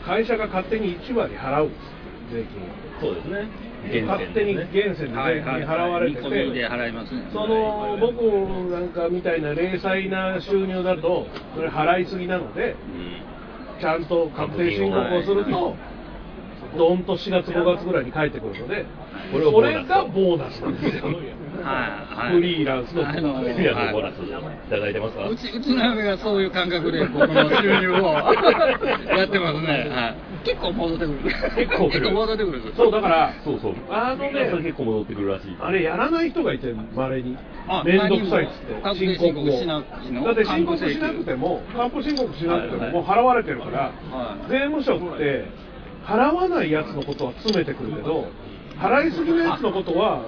会社が勝手に1割払うんです税金そうですね。勝手に源泉で税金払われてて、見込みで払いその僕なんかみたいな零細な収入だとそれ払いすぎなのでうん。ちゃんと確定申告をするとどんと4月5月ぐらいに返ってくるのでこれがボーナスなんですよ。はい。はい。フリーランスのフリーランスのボーナスいただいてますかうちうちの嫁がそういう感覚で僕の収入を やってますね、はい、結構戻ってくる。結構来る。結構戻ってくる。んですそうだからそうそう。あのね結構戻ってくるらしい。あれやらない人がいてまれに。あ面倒くさいっつって。何申告を。申告しなくても。だって申告しなくても。還付申告しなくてもはいはい。もう払われてるから、はい。税務署って払わないやつのことは詰めてくるけど払いすぎのやつ。のことは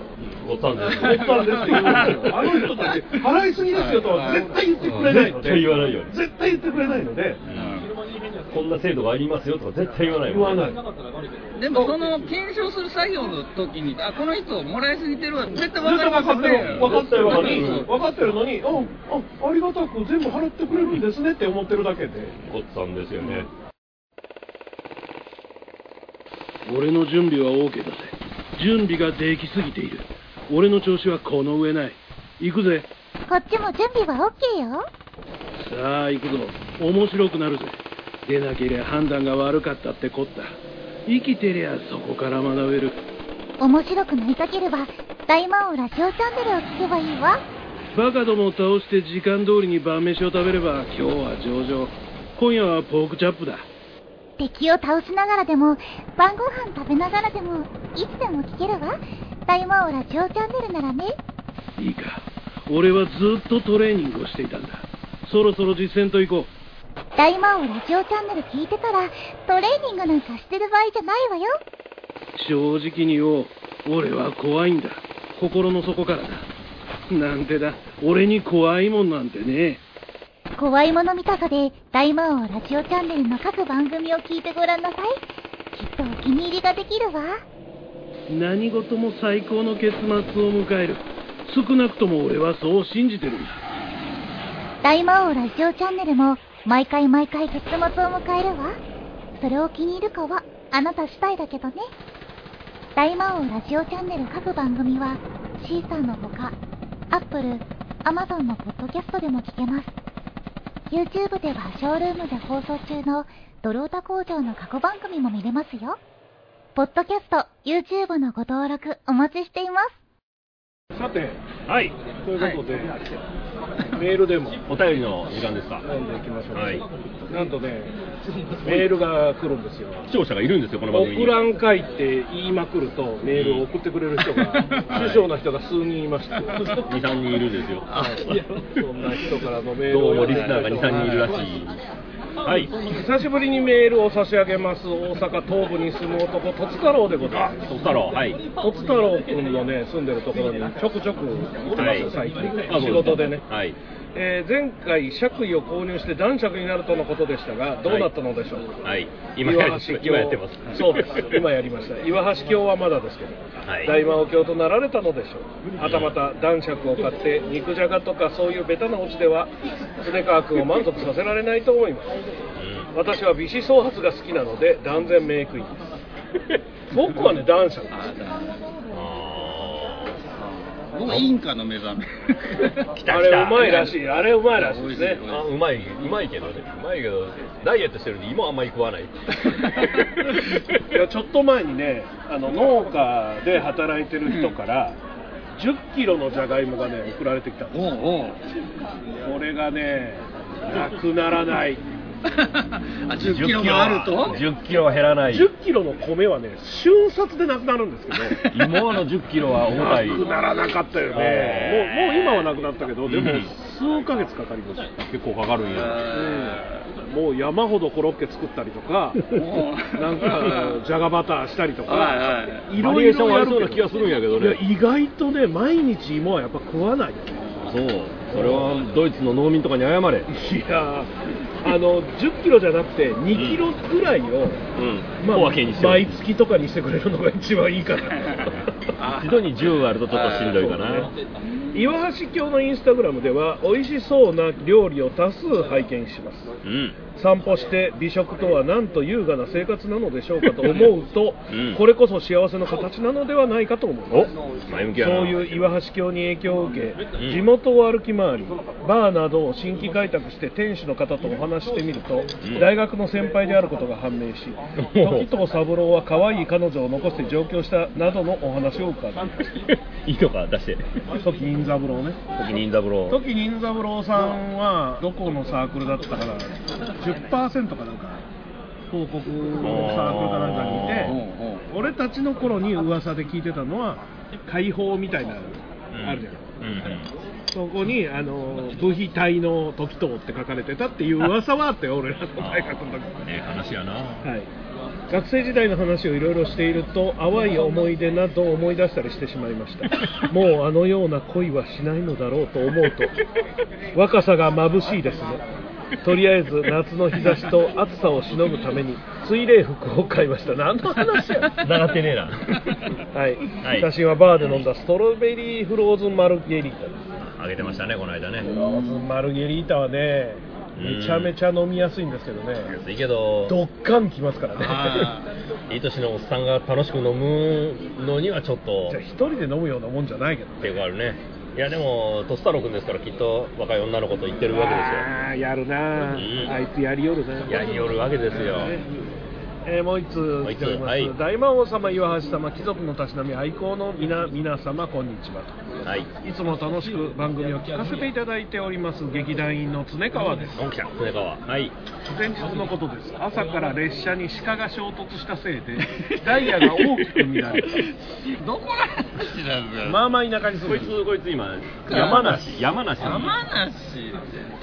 おったんですおったんですって言うんですよ。あの人たち払いすぎですよとは絶対言ってくれないので。絶対言わないよ。ね絶対言ってくれないので。こんな制度がありますよとか絶対言わない言わないでもその検証する作業の時にあこの人もらいすぎてるわ絶対絶対分かってる分かってるのにそう分かってるのにああありがたく全部払ってくれるんですねって思ってるだけで。おったんですよね。俺の準備は OK だぜ準備ができすぎている。俺の調子はこの上ない。行くぜ。こっちも準備は OK よ。さあ行くぞ。面白くなるぜ。出なけりゃ判断が悪かったってこった。生きてりゃそこから学べる。面白くなりたければ、大魔王ラジオチャンネルを聞けばいいわ。バカどもを倒して時間通りに晩飯を食べれば今日は上々。今夜はポークチャップだ敵を倒しながらでも、晩ご飯食べながらでも、いつでも聞けるわ。大魔王ラジオチャンネルならね。いいか。俺はずっとトレーニングをしていたんだ。そろそろ実践と行こ大魔王ラジオチャンネル聞いてたら、トレーニングなんかしてる場合じゃないわよ。う正直に言おう。俺は怖いんだ。心の底からだ。なんてだ。俺に怖いもんなんてね怖いもの見たさで、大魔王ラジオチャンネルの各番組を聞いてごらんなさい。きっとお気に入りができるわ。何事も最高の結末を迎える少なくとも俺はそう信じてるんだ大魔王ラジオチャンネルも、毎回毎回結末を迎えるわ。それを気に入るかは、あなた次第だけどね。大魔王ラジオチャンネル各番組は、シーサーのほか、アップル、アマゾンのポッドキャストでも聞けます。YouTube ではショールームで放送中のドロータ工場の過去番組も見れますよ。ポッドキャスト、YouTube のご登録お待ちしています。さてはいということで、メールでも。お便りの時間ですか？読んでい。きましょうか、はい。なんとねメールが来るんですよ。視聴者がいるんですよこの番組に。送らんかいって言いまくるとメールを送ってくれる人が、はい。師匠な人が数人いました23人いるんですよ。い。やそんな人からのメールをどうもリスナーが23人いるらしいはい。久しぶりにメールを差し上げます。大阪東部に住む男とつ太郎でございます。と太郎はい。とつ太郎君のね住んでるところにちょくちょく行ってますよ最近。あ仕事でね。はいえー前回爵位を購入して男爵になるとのことでしたがどうなったのでしょうか、はい。今やり今やってます。そうです。今やりました。岩橋教はまだですけど、はい。大魔王教となられたのでしょう。はたまた男爵を買って肉じゃがとかそういうベタなオチでは常川君を満足させられないと思います。私は美思創発が好きなので断然メイクインです。僕はね男爵僕インカの目覚め。来たあれうまいらしい。あれうまいらしいですね。あうまい。うまいけどね。うまいけどダイエットしてるんで芋あんまり食わない いやちょっと前にねあの農家で働いてる人から1 0キロのじゃがいもがね送られてきたんですおうおう。これがねなくならない あ10キロがあると？10キロは減らない。1 0キロの米はね瞬殺でなくなるんですけど。芋の10キロは重たい。なくならなかったよあね。ーもうもう今はなくなったけどでもうん。数ヶ月かかりました結構かかるんや。うん。もう山ほどコロッケ作ったりとかもうなんかじゃがバターしたりとか、はいろいバリエーションろやるけどはありそうな気がするんやけどね。いや意外とね毎日芋はやっぱ食わない。よそう。それはドイツの農民とかに謝れ。いやあの10キロじゃなくて2キロぐらいを、うん。まあ毎月とかにしてくれるのが一番いいかな一度に10あるとちょっとしんどいかな。岩橋教のインスタグラムでは美味しそうな料理を多数拝見します。うん散歩して美食とはなんと優雅な生活なのでしょうかと思うと、うん。これこそ幸せの形なのではないかと思いますお前向きやな。そういう岩橋教に影響を受け、うん。地元を歩き回りバーなどを新規開拓して店主の方とお話してみると、ん。大学の先輩であることが判明しお時藤三郎は可愛い彼女を残して上京したなどのお話を伺います。いいのか出して。時任三郎ね。時任三郎。時任三郎さんはどこのサークルだったかな10%かなんか広告のサークルかなんかにいて俺たちの頃に噂で聞いてたのは解放みたいなのあるじゃん、うん。うん。そこにあの部費隊の時藤って書かれてたっていう噂はあって俺らの大学の時。ね話やな。はい、学生時代の話をいろいろしていると淡い思い出などを思い出したりしてしまいました。もうあのような恋はしないのだろうと思うと若さが眩しいですねとりあえず夏の日差しと暑さをしのぐために水冷服を買いました。何の話や。習ってねえな。はい、はい。写真はバーで飲んだストロベリーフローズンマルゲリータです。あげてましたねこの間ね。フローズンマルゲリータはねめちゃめちゃ飲みやすいんですけどね。安いけど。ドッカンきますからね。あいい年のおっさんが楽しく飲むのにはちょっと。じゃあ一人で飲むようなもんじゃないけど抵抗あるねいやでもトスタロ君ですからきっと若い女の子と言ってるわけですよ。ああやるな、うん。あいつやりよるなやりよるわけですよ。ねえーもう一つ来ております、はい。大魔王様岩橋様貴族のたしなみ愛好の皆皆様こんにちははい。といつも楽しく番組を聞かせていただいております劇団員の常川です。のんきゃ船川。はい。前日のことです。朝から列車に鹿が衝突したせいで ダイヤが大きく乱れ どこの話なんですかまあまあ田舎に住こいんでる。つこいつ今山梨。山梨。に山梨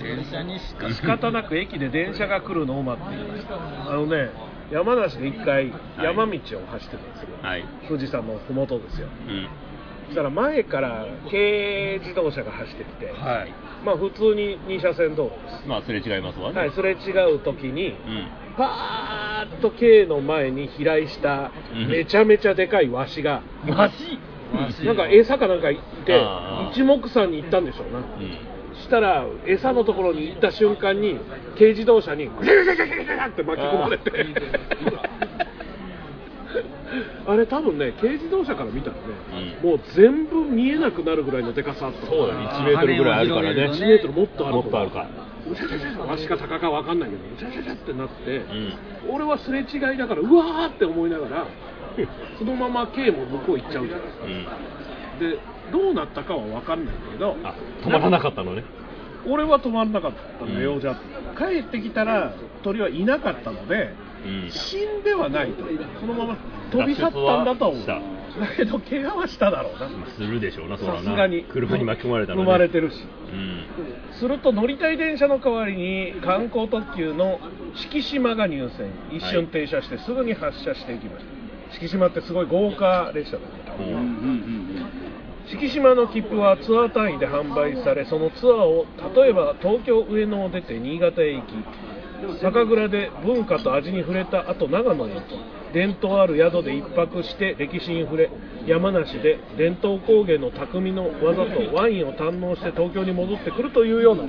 で電車にしか仕方なく駅で電車が来るのを待っていました。あのね山梨で一回山道を走ってたんですよ、はい。富士山の麓ですよ。うん。そしたら前から軽自動車が走ってきて、はい。まあ普通に2車線道路です、まあすれ違いますわね。はい、すれ違う時にうん。パーッと軽の前に飛来したうん。めちゃめちゃでかいワシが、マジなんか餌かなんか行って一目散に行ったんでしょうな。うんしたら餌のところに行った瞬間に軽自動車にグシャグシャグシャグって巻き込まれてあれ多分ね軽自動車から見たらね、もう全部見えなくなるぐらいのでかさあったそうだ1メートルぐらいあるからね1メートルもっとあるもっとあるかうしゃしゃしゃわしか高かわかんないけどうしゃしゃしゃってなって、俺はすれ違いだからうわーって思いながらそのまま K も向こう行っちゃうじゃないですかでどうなったかは分かんないんだけどあ止まらなかったのね。俺は止まらなかったんだよ、うん。じゃあ。帰ってきたら鳥はいなかったのでうん。死んではないと。そのまま飛び去ったんだとは思うだけど怪我はしただろうな。するでしょうなさすがに。車に巻き込まれたら、ね、踏まれてるし。うん。すると乗りたい電車の代わりに観光特急の四季島が入線。一瞬停車してすぐに発車していきました。四季島ってすごい豪華列車だね多分うん。四季島の切符はツアー単位で販売されそのツアーを例えば東京上野を出て新潟へ行き酒蔵で文化と味に触れた後長野へ行き伝統ある宿で一泊して歴史に触れ山梨で伝統工芸の匠の技とワインを堪能して東京に戻ってくるというような。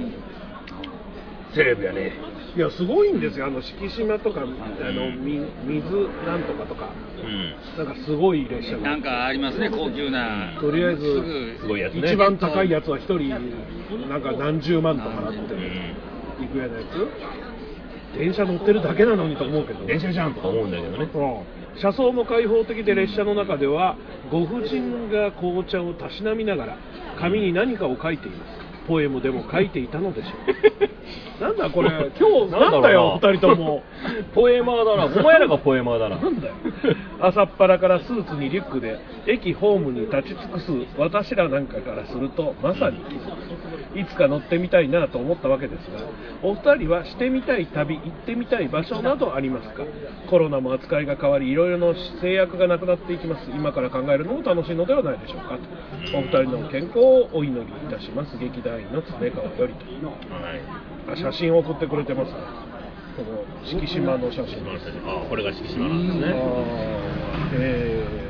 セレブやね。いやすごいんですよ。あの四季島とかあのみ水なんとかとかうん。なんかすごい列車が。なんかありますね高級な。とりあえずすぐすごいやつね。一番高いやつは一人なんか何十万とか払ってうん。いくやなやつ。電車乗ってるだけなのにと思うけど電車じゃんとか思うんだけどね。うん。車窓も開放的で列車の中ではご婦人が紅茶をたしなみながら紙に何かを書いていますポエムでも書いていたのでしょう。なんだこれ？今日なんだよ二人とも。ポエマーだな。お前らがポエマーだな。なんだよ。朝っぱらからスーツにリュックで駅ホームに立ち尽くす私らなんかからするとまさにいつか乗ってみたいなと思ったわけですがお二人はしてみたい旅行ってみたい場所などありますか？コロナも扱いが変わりいろいろな制約がなくなっていきます。今から考えるのも楽しいのではないでしょうか。とお二人の健康をお祈りいたします。劇団員の常川よりとはい写真を送ってくれてますねこの四季島の写真あこれが敷島なんですねーえ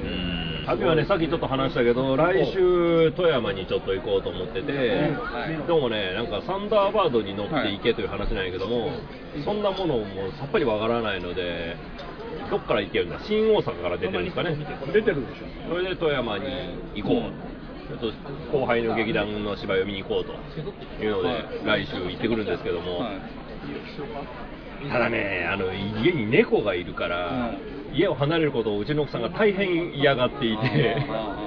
旅はねさっきちょっと話したけど来週富山にちょっと行こうと思ってて、はいでもねなんかサンダーバードに乗って行けという話なんやけども、そんなものもさっぱりわからないのでどっから行けるんだ新大阪から出てるんですかね出てるでしょそれで富山に行こう、ちょっと後輩の劇団の芝居を見に行こうというので、来週行ってくるんですけども、はい。ただねあの家に猫がいるから、家を離れることをうちの奥さんが大変嫌がっていて、あ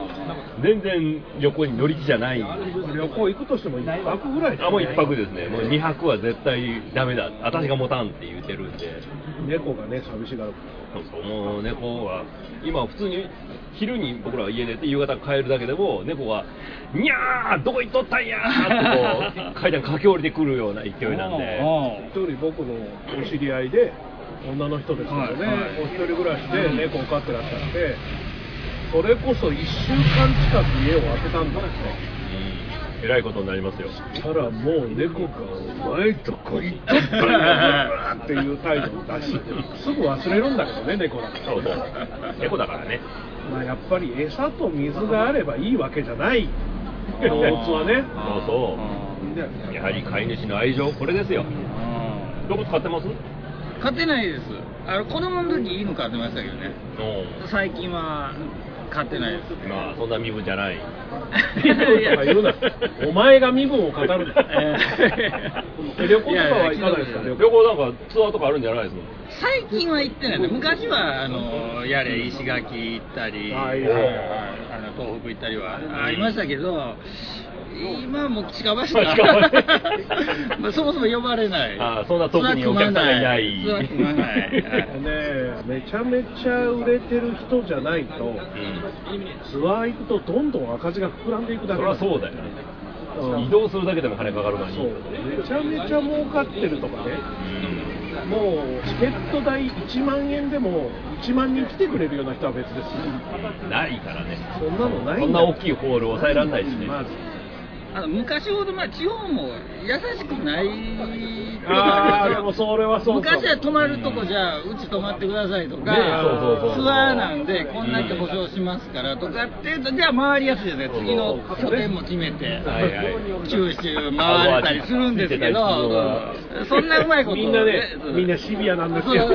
全然旅行に乗り気じゃない。旅行行くとしても1泊ぐらいですね。あもう一泊ですね。もう2泊は絶対ダメだ。私が持たんって言ってるんで。猫がね寂しがるそうそう。もう猫は今普通に昼に僕らは家出て夕方帰るだけでも猫が「にゃー！どこ行っとったんやー!」ってこう階段駆け下りてくるような勢いなんで。一人僕のお知り合いで女の人ですけどね、はいはい。お一人暮らしで猫を飼ってらっしゃってそれこそ1週間近く家を空けたんですようん。えらいことになりますよ。たらもう猫が「お前どこ行っとったんや!」っていう態度を出してすぐ忘れるんだけどね猫だからそうそう猫だからね。まあ、やっぱり餌と水があればいいわけじゃない。動物はね。そうそう。やはり飼い主の愛情これですよ。動物飼ってます？飼ってないです。あの子供の時犬飼ってましたけどね。う最近は飼ってないですんまあそんな身分じゃない。身分とか言うな。お前が身分を語るなえー旅行とかはいかがですか？いやいや旅行。なんかツアーとかあるんじゃないですか最近は行ってない。ね昔はあのやれ石垣行ったり、はいはい。あの東北行ったりはありましたけど今はもう近場しかまあそもそも呼ばれない。あーそんな遠くにお客さんがいない。ツアー組まないはいねめちゃめちゃ売れてる人じゃないとうん。ツアー行くとどんどん赤字が膨らんでいくだけそりゃそうだよ。ねうん。移動するだけでも金かかるのに。そう。めちゃめちゃ儲かってるとかね。もうチケット代1万円でも1万人来てくれるような人は別です。ないからね。そんなのないんだそんな大きいホールを抑えられないしね。まずあの昔ほどまあ地方も優しくないああでもそれはそうか昔は泊まるとこじゃあうち泊まってくださいとか、ねそうそうそうツアーなんでこんだけ保証しますからとかっていうとじゃあ回りやすいですか次の拠点も決めてはいはい。九州回れたりするんですけどうんそんなうまいことみんなねみんなシビアなんですよ。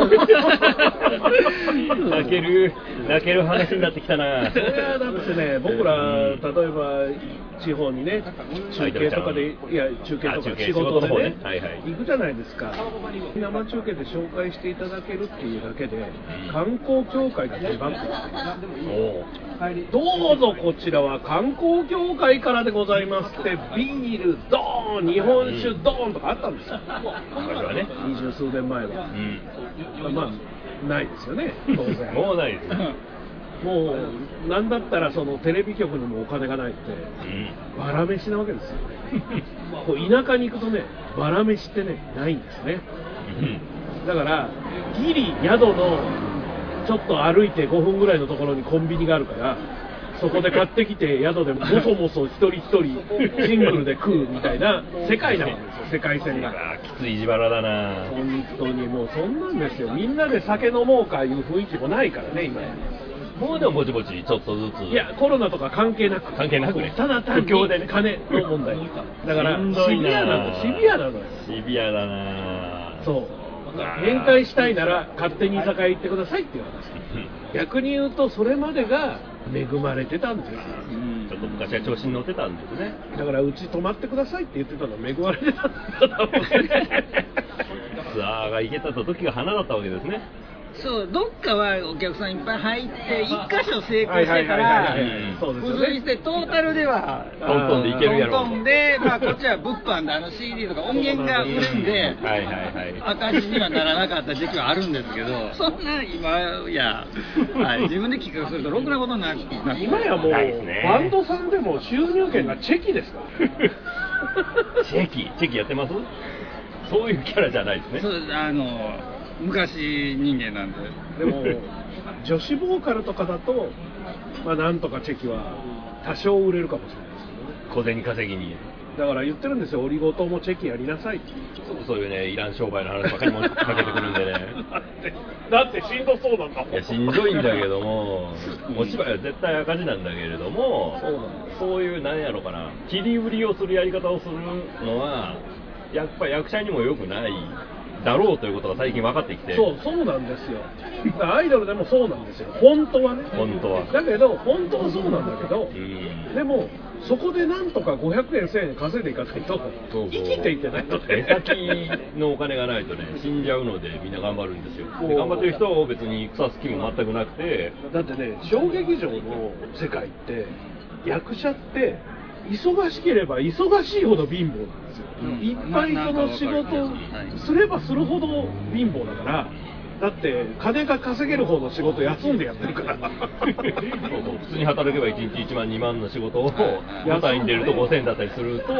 泣ける泣ける話になってきたな。それはだってね、僕ら、例えば地方にね、中継とかで、いや、中継とか仕事で仕事の方ね。ねはいはい、行くじゃないですか、生中継で紹介していただけるっていうだけで、観光協会が出番ってどうぞこちらは観光協会からでございますって、ビールドーン、日本酒ドーンとかあったんですよ、昔はね。二十数年前は。うん。まあ、ないですよね、当然。もうないです。よもう、なんだったらそのテレビ局にもお金がないって、うんバラ飯なわけですよ。こう田舎に行くとね、バラ飯ってね、ないんですね。だから、ギリ宿のちょっと歩いて5分ぐらいのところにコンビニがあるから、そこで買ってきて宿でもそもそ一人一人シングルで食うみたいな世界なわけですよ、世界線が。きつい自腹だな本当にもうそんなんですよ。みんなで酒飲もうかいう雰囲気もないからね、今。もうでもぼちぼちちょっとずついや、コロナとか関係なく。関係なくねただ単に金の問題。だから、シビアなの、シビアなのよ。シビアだなそう。宴会したいなら、勝手に居酒屋行ってくださいっていう話。逆に言うと、それまでが恵まれてたんですよ。ちょっと昔は調子に乗ってたんですねだから、うち泊まってくださいって言ってたのは恵まれてたんだと思うね。ツアーが行けた時が花だったわけですねそうどっかはお客さんいっぱい入って一箇所成功してたはいはいはいら付随してトータルではトントンでいけるやろ。トントンで、まあ、こっちは物販であの CD とか音源が売るんではいはいはい。赤字にはならなかった時期はあるんですけどそんな今や、はい、自分で企画するとろくなことなく今やもう、ね。バンドさんでも収入権がチェキですから。チェキチェキやってます？そういうキャラじゃないですね。そうあの昔人間なんで。でも、女子ボーカルとかだと、まあ、なんとかチェキは多少売れるかもしれないですけどね。小銭稼ぎに。だから言ってるんですよ、オリゴ糖もチェキやりなさい。って。そうそういうねいらん商売の話ばかりもかけてくるんでね。だって、だってしんどそうなんだもん。いやしんどいんだけどもお芝居は絶対赤字なんだけれどもそういうなんやろかな。切り売りをするやり方をするのはやっぱ役者にも良くないだろうということが最近分かってきて。そうそうなんですよ。アイドルでもそうなんですよ。本当はね。本当は。だけど本当はそうなんだけど、うん。でもそこでなんとか500円1000円稼いでいかないと生きていけないので。目先のお金がないとね死んじゃうのでみんな頑張るんですよ。で頑張ってる人を別に腐す気も全くなくてだってね小劇場の世界って役者って忙しければ忙しいほど貧乏なんですよ、うん。いっぱいその仕事をすればするほど貧乏だからだって金が稼げるほど仕事休んでやってるから。そうそう。普通に働けば1日1万2万の仕事をはい。舞台に出ると5000円だったりすると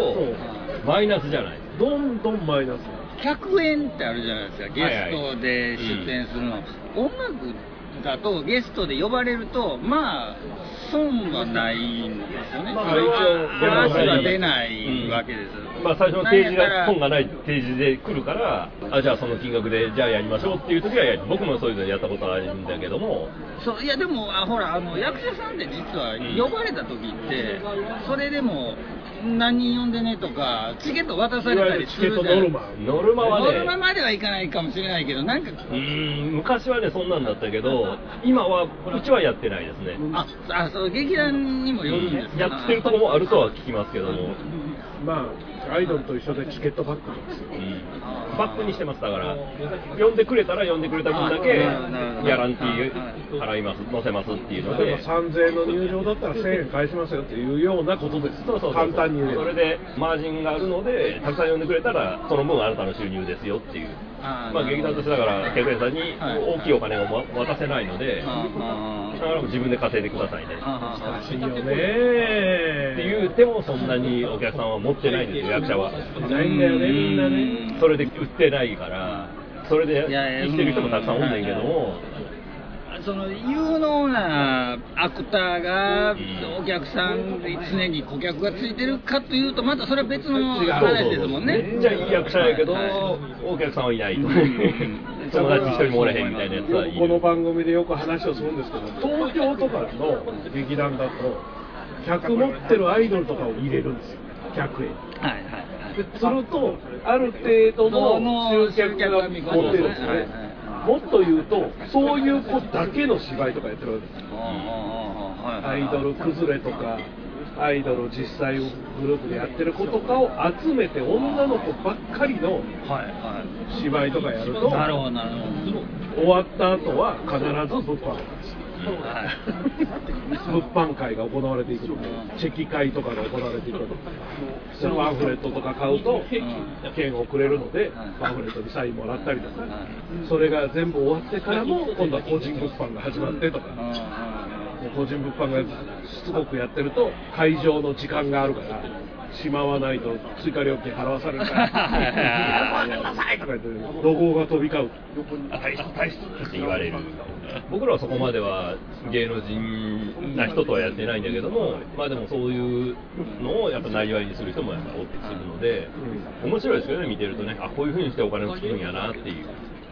マイナスじゃない。どんどんマイナス。100円ってあるじゃないですか。ゲストで出演するの、音楽だとゲストで呼ばれるとまあ損はないんですよね、まあ一応話は出ないわけです、まあ、最初の提示が本がない提示で来るからあじゃあその金額でじゃあやりましょうっていう時はやる僕もそういうのやったことあるんだけども。そういやでもあほらあの役者さんって実はうん呼ばれた時って、それでも何人呼んでねとかチケット渡されたりゆるチケットするじゃないノルマ。ノルマはね。ノルマまではいかないかもしれないけどなんかうーん昔はねそんなんだったけど今はうちはやってないですね。ああそう劇団にもよるんですやってるとこもあるとは聞きますけども、まあアイドルと一緒でチケットバックなんですよ。うん、バックにしてますだから。呼んでくれたら呼んでくれた分だけギャランティー払います載せますっていうの例えでば3000円の入場だったら1000円返しますよっていうようなことです。そうそう。簡単に言えば。それでマージンがあるのでたくさん呼んでくれたらその分あなたの収入ですよっていうまあ劇団としてだから客演さんにはい。大きいお金をも渡せないのでああだから自分で稼いでくださいね。しいよねって言うてもそんなにお客さんは持ってないんですよ役者は。ないんだよねみんなねそれで売ってないからそれで生きてる人もたくさんおんねんけどもその有能なアクターがうん。お客さんで常に顧客がついてるかというとまたそれは別の違う話ですもんね。めっちゃいい役者やけど、はい。お客さんはいないと。友達一人もおれへんみたいなやつはいる。よくこの番組でよく話をするんですけど東京とかの劇団だと客持ってるアイドルとかを入れるんですよ。客演はいはいはい。でするとある程度の集客が持ってるんですよねもっと言うとそういう子だけの芝居とかやってるわけ。ですよアイドル崩れとかアイドル実際グループでやってる子とかを集めて女の子ばっかりの芝居とかやると終わった後は必ず物販なんです物販会が行われていくの。でチェキ会とかが行われていくのでそのパンフレットとか買うと券をくれるのでパンフレットにサインもらったりとかそれが全部終わってからも今度は個人物販が始まってとか。個人物販がしつこくやってると会場の時間があるからしまわないと追加料金払わされるから「ごめんなさい!」とか言って怒号が飛び交う。大した大したって言われる僕らはそこまでは芸能人な人とはやってないんだけどもまあでもそういうのをやっぱなりわいにする人もやっぱおってするので面白いですよね見てるとね。あこういうふうにしてお金を作るんやなっていう。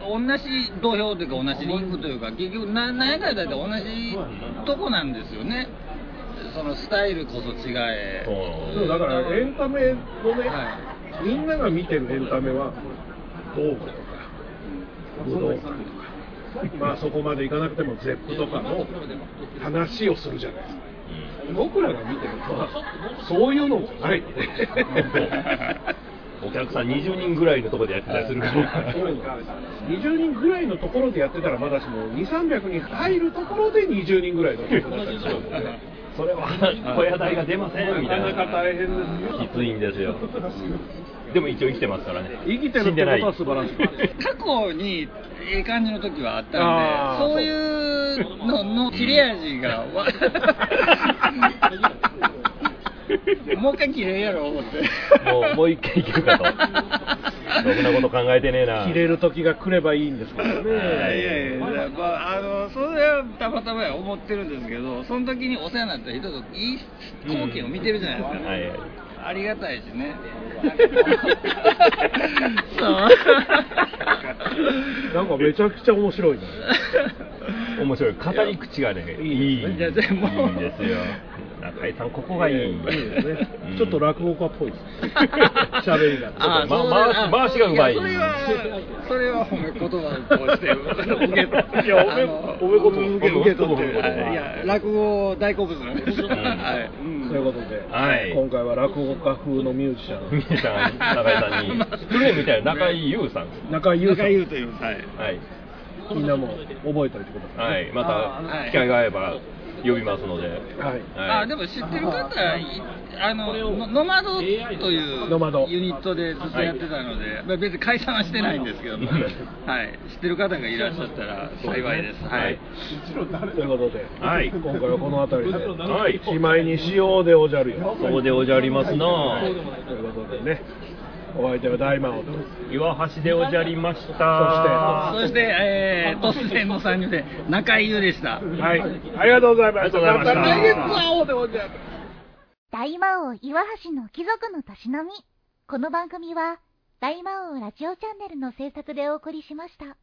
同じ土俵というか同じリングというか結局な何やかんやだって同じとこなんですよねそのスタイルこそ違え。そうだからエンタメのね、はみんなが見てるエンタメはドームとか。武道館とかまあそこまでいかなくてもゼップとかの話をするじゃないですか。僕らが見てるのはそういうのじゃないのねお客さん20人ぐらいのところでやってたりするから。20人ぐらいのところでやってたらまだしも2300人入るところで20人ぐらいの曲だったりするのでそれは小屋代が出ません。みたいななかなか大変ですよ。きついんですよ。でも一応生きてますからね。生きてる死んでない。ってことは素晴らしい。過去にええ感じの時はあったんでそう。いうのの切れ味がわ もう一回切れんやろ。思ってもうもう一回いけるかと。ろくなこと考えてねえな。切れる時が来ればいいんですけどね。いやいやい。や、まあ、あのそれはたまたまや思ってるんですけどその時にお世話になった人といい光景を見てるじゃないですか、はいはい。ありがたいしね。そう。なんかめちゃくちゃ面白いね。面白い。語り口がねいいいい。いんですよ中井さんここがいい、いいですね。うんちょっと落語家っぽいです 喋りが。あま回し回しがうまい。やそれはそれは褒め言葉 として。受けいや褒め言葉受け取って。落語大好物なんですはい。うん。ということで、はい。今回は落語家風のミュージシャン。ミュさん中井さんに。みたいな中井優さん。中井優さん。中井優というはい。はい、みんなも覚えておいてください、はい、まはい。た機会が合えば呼びますので、はい。はい、あでも知ってる方いあののノマドというノマド。ユニットでずっとやってたので、まあ別に解散はしてないんですけども、はい、知ってる方がいらっしゃったら幸いです。はい。ということで、はい。今回はこの辺りで、はい。しまいにしようでおじゃるよ。そうでおじゃりますなということでねお相手は大魔王と岩橋でおじゃりましたそして、えー、突然の参入で中井優でした。はいありがとうございましたありがとうございました来月会おうでおじゃる大魔王岩橋の貴族のたしなみ。この番組は、大魔王ラジオチャンネルの制作でお送りしました。